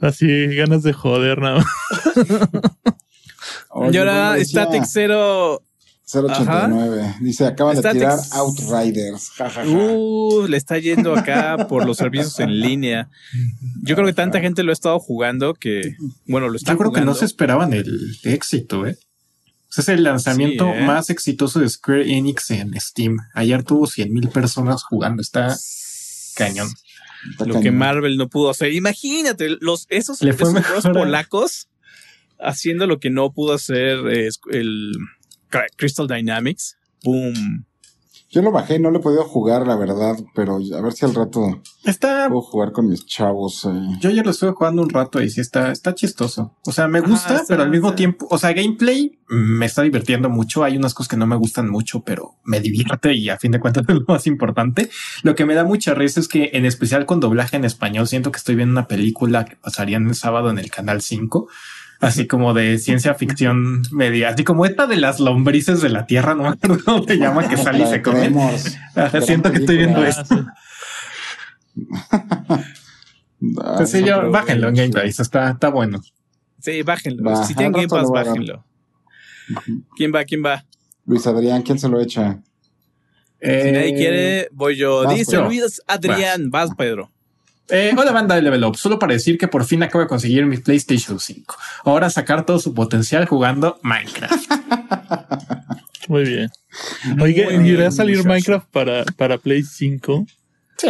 Así, ganas de joder, nada y ahora Static 0. 089. Dice, acaban de tirar Outriders. Uh, le está yendo acá por los servicios en [LAUGHS] línea. Yo creo que tanta gente lo ha estado jugando que, bueno, lo está Yo creo que no se esperaban el éxito, ¿eh? es el lanzamiento ¿eh? más exitoso de Square Enix en Steam. Ayer tuvo 100 mil personas jugando. Está cañón lo que Marvel no pudo hacer. Imagínate, los, esos, juegos polacos haciendo lo que no pudo hacer el Crystal Dynamics. Boom. Yo lo bajé, no lo he podido jugar, la verdad, pero a ver si al rato está, puedo jugar con mis chavos. Yo ya lo estuve jugando un rato y sí está, está chistoso. O sea, me gusta, pero al mismo tiempo, o sea, gameplay me está divirtiendo mucho. Hay unas cosas que no me gustan mucho, pero me divierte y a fin de cuentas [LAUGHS] es lo más importante. Lo que me da mucha risa es que en especial con doblaje en español siento que estoy viendo una película que pasaría el sábado en el canal 5 así como de ciencia ficción media, así como esta de las lombrices de la tierra, no me acuerdo cómo se llama, que sale y se come. siento que estoy viendo esto. pues sí, yo, bájenlo en Game Pass, está, está bueno. Sí, bájenlo. si tienen Game Pass, bájenlo. ¿Quién va? ¿Quién va? Luis Adrián, ¿quién se lo echa? si nadie quiere, voy yo. Dice Luis Adrián, vas, Pedro. Eh, hola banda de Level Up, solo para decir que por fin acabo de conseguir mi PlayStation 5. Ahora sacar todo su potencial jugando Minecraft. [LAUGHS] Muy bien. Bien, ¿irá a salir. Minecraft para, para Play 5? Sí,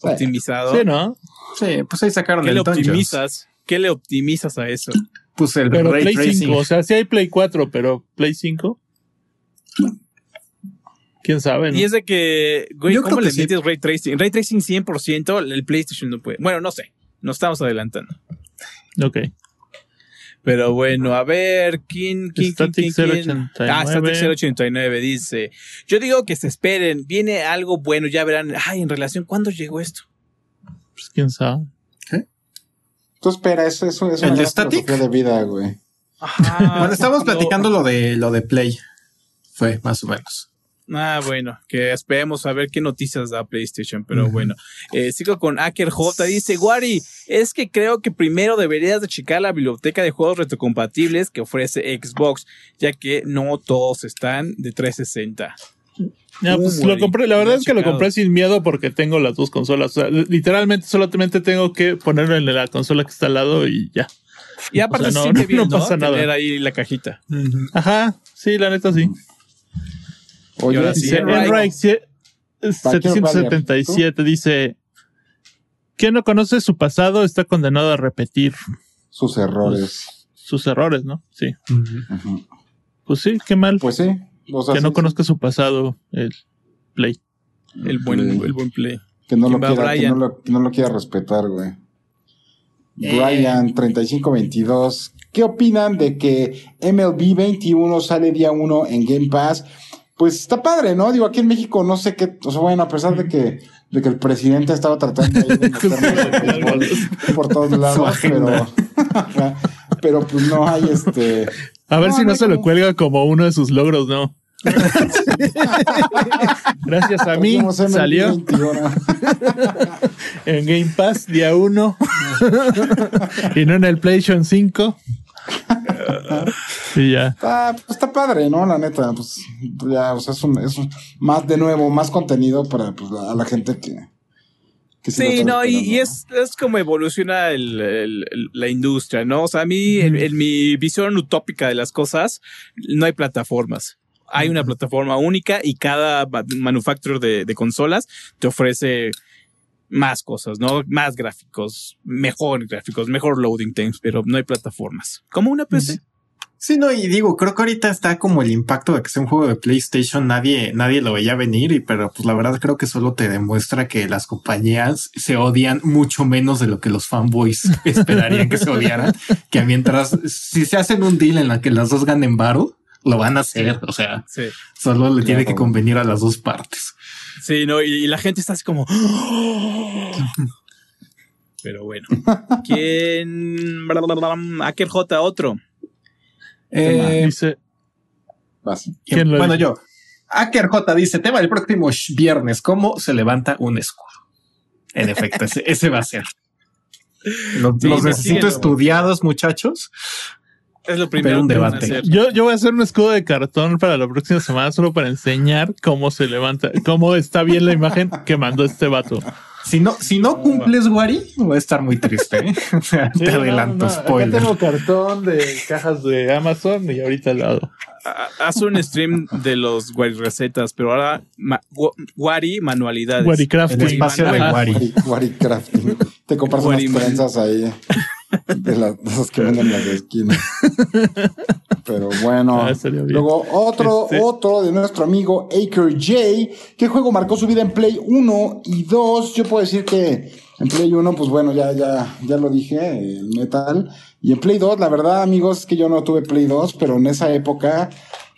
Optimizado. Sí, ¿no? sí, pues ahí sacaron ¿Qué el le Dungeons. optimizas? ¿Qué le optimizas a eso? Pues el Pero Ray Play Tracing. 5, o sea, sí hay Play 4, pero Play 5. ¿Quién sabe? no? Y es de que, güey, Yo ¿cómo creo le sí. metes ray tracing? Ray tracing 100%, el PlayStation no puede. Bueno, no sé. Nos estamos adelantando. Ok. Pero bueno, a ver, ¿quién, quién, quién, Static quién, quién? 089. Ah, Static 089 dice, yo digo que se esperen, viene algo bueno, ya verán. Ay, en relación, ¿cuándo llegó esto? Pues quién sabe. Tú espera, eso, eso es ¿El una de Static? de vida, güey. Ajá. Cuando estábamos No. platicando lo de lo de Play, fue más o menos. Ah, bueno, que esperemos a ver qué noticias da PlayStation, pero bueno. Eh, sigo con Aker J. Dice, Wari, es que creo que primero deberías de checar la biblioteca de juegos retrocompatibles que ofrece Xbox, ya que no todos están de 360. Ya, Uh, pues lo güey, compré, la verdad es que lo compré sin miedo porque tengo las dos consolas. O sea, literalmente solamente tengo que ponerlo en la consola que está al lado y ya. Y aparte O sea, no- [LAUGHS] no bien, ¿no? pasa nada. Tener ahí la cajita. Ajá, sí, la neta sí. Oye, ahora sí, Dice Enright. Enright sie- 777 dice quien no conoce su pasado está condenado a repetir sus errores. sus errores, ¿no? Sí. Pues sí, qué mal Pues sí. o sea, que sí, no sí, conozca su pasado el Play. El buen, Sí. el buen play. Que no, lo ¿Quién quiera, que, Brian? no lo, que no lo quiera respetar, güey. Eh. Brian, 3522. ¿Qué opinan de que MLB 21 sale día 1 en Game Pass? Pues está padre, ¿no? Digo, aquí en México no sé qué, o sea, bueno, a pesar de que, de que el presidente estaba tratando ahí de [LAUGHS] por todos lados, pero, [LAUGHS] pero pues no hay este. A ver No, si no se lo cuelga como uno de sus logros, ¿no? [LAUGHS] Gracias a mí salió 21. en Game Pass día 1 y no en el PlayStation 5. Y ya. Está, pues, está padre, ¿no? La neta, pues ya, o sea, es un, es un- más de nuevo, más contenido para pues, la- a la gente que. que Sí, no, y, es, es como evoluciona el- el- el- la industria, ¿no? O sea, a mí, en, en mi visión utópica de las cosas, no hay plataformas. Hay una plataforma única y cada ma- manufacturer de, de consolas te ofrece más cosas, ¿no? Más gráficos, mejor gráficos, mejor loading times, pero no hay plataformas. Como una PC. Sí, no, y digo, creo que ahorita está como el impacto de que sea un juego de PlayStation, nadie, nadie lo veía venir, y pero pues la verdad creo que solo te demuestra que las compañías se odian mucho menos de lo que los fanboys [LAUGHS] esperarían que se odiaran, que mientras si se hacen un deal en la que las dos ganen varo, lo van a hacer, o sea, Sí. solo le tiene que convenir a las dos partes. Sí, no, y, y la gente está así como. Pero bueno. [LAUGHS] ¿Quién? Aker J, otro. Eh, Dice, Vas. ¿Quién lo bueno, dijo? yo. Aker J dice, tema del próximo viernes, ¿cómo se levanta un escudo? En efecto, ese, ese va a ser. Los, Sí, los necesito sí, estudiados, muchachos. Es lo primero un que debate. hacer. Yo, yo voy a hacer un escudo de cartón para la próxima semana solo para enseñar cómo se levanta, cómo está bien la imagen que mandó este vato. Si no, si no cumples, Wari, voy a estar muy triste. ¿eh? [LAUGHS] O sea, te adelanto, Acá spoiler. tengo cartón de cajas de Amazon y ahorita al lado. Ha- Haz un stream de los Wari recetas, pero ahora ma- Wa- Wari manualidades. El Waricrafting. espacio de. Wari. Wari- Waricrafting. Te compras Wari unas Man. ahí de, la- de esas que venden en las esquinas. [LAUGHS] Pero bueno. Ah. Luego otro, Este- otro de nuestro amigo Aker J. ¿Qué juego marcó su vida en Play 1 y 2? Yo puedo decir que en Play 1, pues bueno, ya, ya, ya lo dije, el Metal. Y en Play 2, la verdad, amigos, es que yo no tuve Play 2, pero en esa época,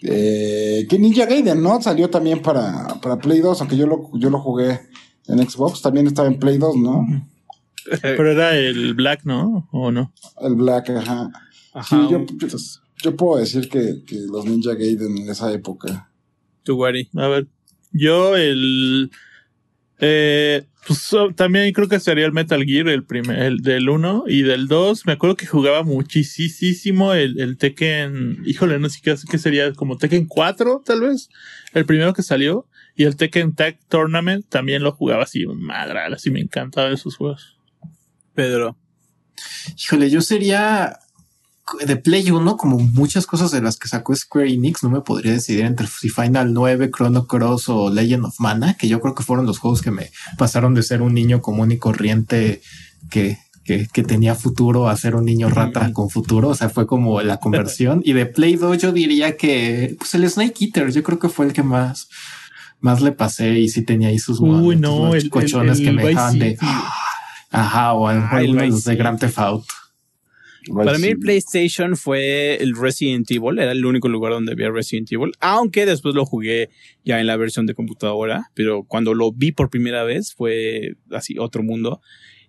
eh, que Ninja Gaiden, ¿no? Salió también para, para Play 2, aunque yo lo, yo lo jugué en Xbox, también estaba en Play 2, ¿no? [LAUGHS] Pero era el Black, ¿no? ¿O no? El Black, ajá. Ajá, Sí, yo, un- yo, yo puedo decir que, que los Ninja Gaiden en esa época. tu Wari. A ver, yo el... Eh, pues también creo que sería el Metal Gear, el, primer, el del 1 y del 2. Me acuerdo que jugaba muchísimo el, el Tekken, híjole, no sé qué, qué sería, como Tekken 4 tal vez, el primero que salió. Y el Tekken Tag Tournament también lo jugaba así, madral, así me encantaban esos juegos. Pedro. Híjole, yo sería de Play 1, como muchas cosas de las que sacó Square Enix, no me podría decidir entre si Final 9, Chrono Cross o Legend of Mana, que yo creo que fueron los juegos que me pasaron de ser un niño común y corriente que, que, que tenía futuro a ser un niño rata con futuro. O sea, fue como la conversión. [LAUGHS] y de Play 2 yo diría que pues el Snake Eater, yo creo que fue el que más, más le pasé y sí tenía ahí sus Uy, no, el, cochones que me dejaban de... Ajá, o algunos de Grand Theft Auto. Para mí el PlayStation fue el Resident Evil, era el único lugar donde había Resident Evil, aunque después lo jugué ya en la versión de computadora, pero cuando lo vi por primera vez fue así otro mundo.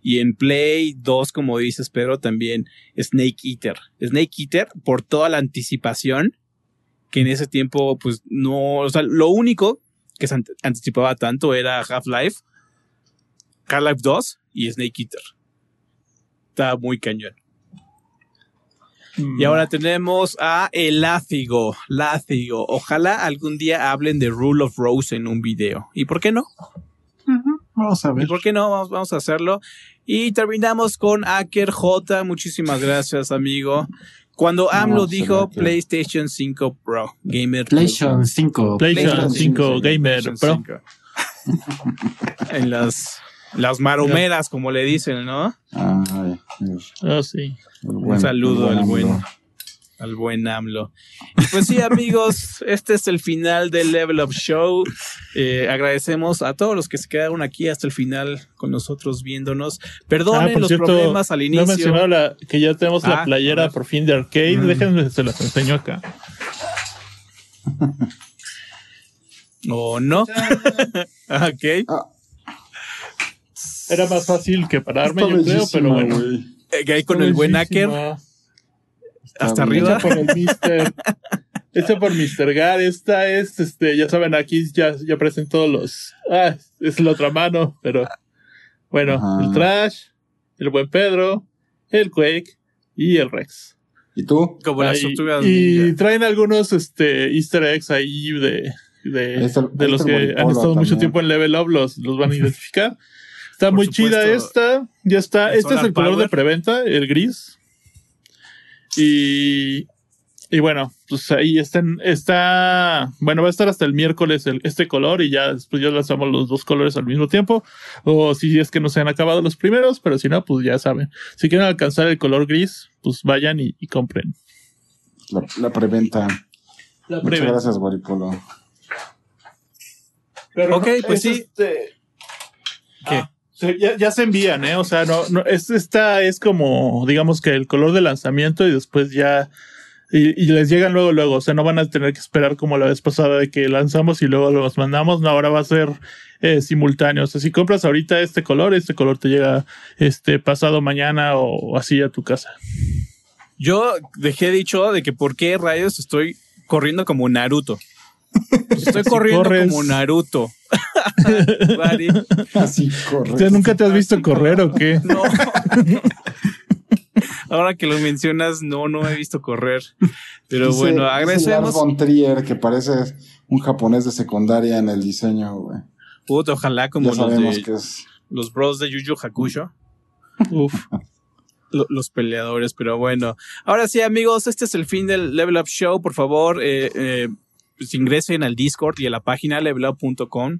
Y en Play 2, como dices, Pedro, también Snake Eater. Snake Eater, por toda la anticipación, que en ese tiempo, pues no, o sea, lo único que se anticipaba tanto era Half-Life, Half-Life 2 y Snake Eater. Está muy cañón. Y ahora tenemos a el Látigo. Látigo. Ojalá algún día hablen de Rule of Rose en un video. ¿Y por qué no? Vamos a ver. ¿Y por qué no? Vamos, a hacerlo. Y terminamos con Aker J. Muchísimas gracias, amigo. Cuando AMLO dijo PlayStation 5 Pro, Gamer PlayStation 5. PlayStation 5 Gamer Pro. en las, las maromeras, como le dicen, ¿no? Ay, oh, sí. Un saludo al buen, al buen AMLO. Y pues sí, amigos, este es el final del Level Up Show. Eh, agradecemos a todos los que se quedaron aquí hasta el final con nosotros viéndonos. Perdonen Ah, los cierto, problemas al No he inicio. mencionado la- que ya tenemos Ah, la playera a ver. por fin de arcade. Déjenme, se las enseño acá. [LAUGHS] ¿O no? [LAUGHS] ok. Era más fácil que pararme, Está yo creo, pero bueno. Eh, que ahí con el buen hacker hasta bien. arriba. Hecha por el [LAUGHS] Mister. Hecha por Mr. Gar. Esta es, este, ya saben, aquí ya, ya presento los. Ah, es la otra mano, pero. Bueno, Ajá. el Trash, el buen Pedro, el Quake y el Rex. ¿Y tú? Como las tortugas y ninja. traen algunos este, easter eggs ahí de, de, está el- de los está que han estado mucho también. tiempo en Level Up, los, los van a [LAUGHS] identificar. Está Por muy supuesto. chida esta. Ya está. El Este es el color Power. de preventa, el gris. Y, y bueno, pues ahí está, está. Bueno, va a estar hasta el miércoles el- este color y ya después ya lanzamos los dos colores al mismo tiempo. O si es que no se han acabado los primeros, pero si no, pues ya saben. Si quieren alcanzar el color gris, pues vayan y, y compren. La, la preventa. La Muchas preventa. gracias, Guaripolo. Pero Ok, no, pues es sí. este- ¿Qué? Ah, ya, se envían, ¿eh? O sea, no, no, es, esta es como, digamos que el color de lanzamiento y después ya, y, y les llegan luego, luego, o sea, no van a tener que esperar como la vez pasada de que lanzamos y luego los mandamos, no, ahora va a ser eh, simultáneo, o sea, si compras ahorita este color, este color te llega este pasado mañana o así a tu casa. Yo dejé dicho de que por qué rayos estoy corriendo como Naruto. Estoy Si corriendo corres- como Naruto. [LAUGHS] Así, correcto. ¿Tú nunca te has visto correr o qué? No. Ahora que lo mencionas, no, no he visto correr. Pero Dice- bueno, agradecemos. von Trier, que parece un japonés de secundaria en el diseño, güey. Puta, ojalá como Ya los de que es. los bros de Yu Yu Hakusho. [LAUGHS] Uf. lo- los peleadores, pero bueno. Ahora sí, amigos, este es el fin del Level Up Show. Por favor, eh, eh, pues ingresen al Discord y a la página levelup.com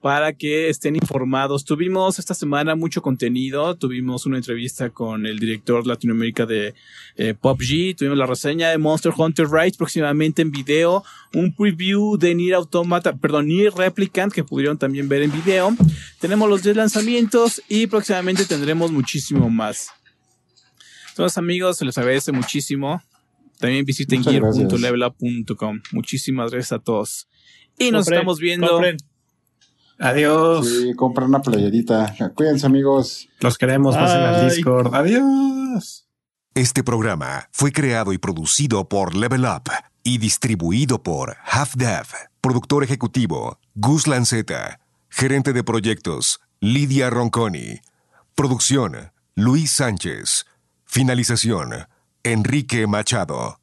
para que estén informados. Tuvimos esta semana mucho contenido, tuvimos una entrevista con el director Latinoamérica de eh, PUBG, tuvimos la reseña de Monster Hunter Rise próximamente en video, un preview de Nier Automata, perdón, Nier Replicant que pudieron también ver en video. Tenemos los 10 lanzamientos y próximamente tendremos muchísimo más. Entonces, amigos, se les agradece muchísimo. También visiten gear.levelup.com. Muchísimas gracias a todos. Y nos Compren, estamos viendo. compren. Adiós. Sí, compra una playerita. Cuídense, amigos. Los queremos, pasen al. Discord. Adiós. Este programa fue creado y producido por Level Up y distribuido por Half Dev. Productor ejecutivo Gus Lanceta. Gerente de proyectos Lidia Ronconi. Producción Luis Sánchez. Finalización Enrique Machado.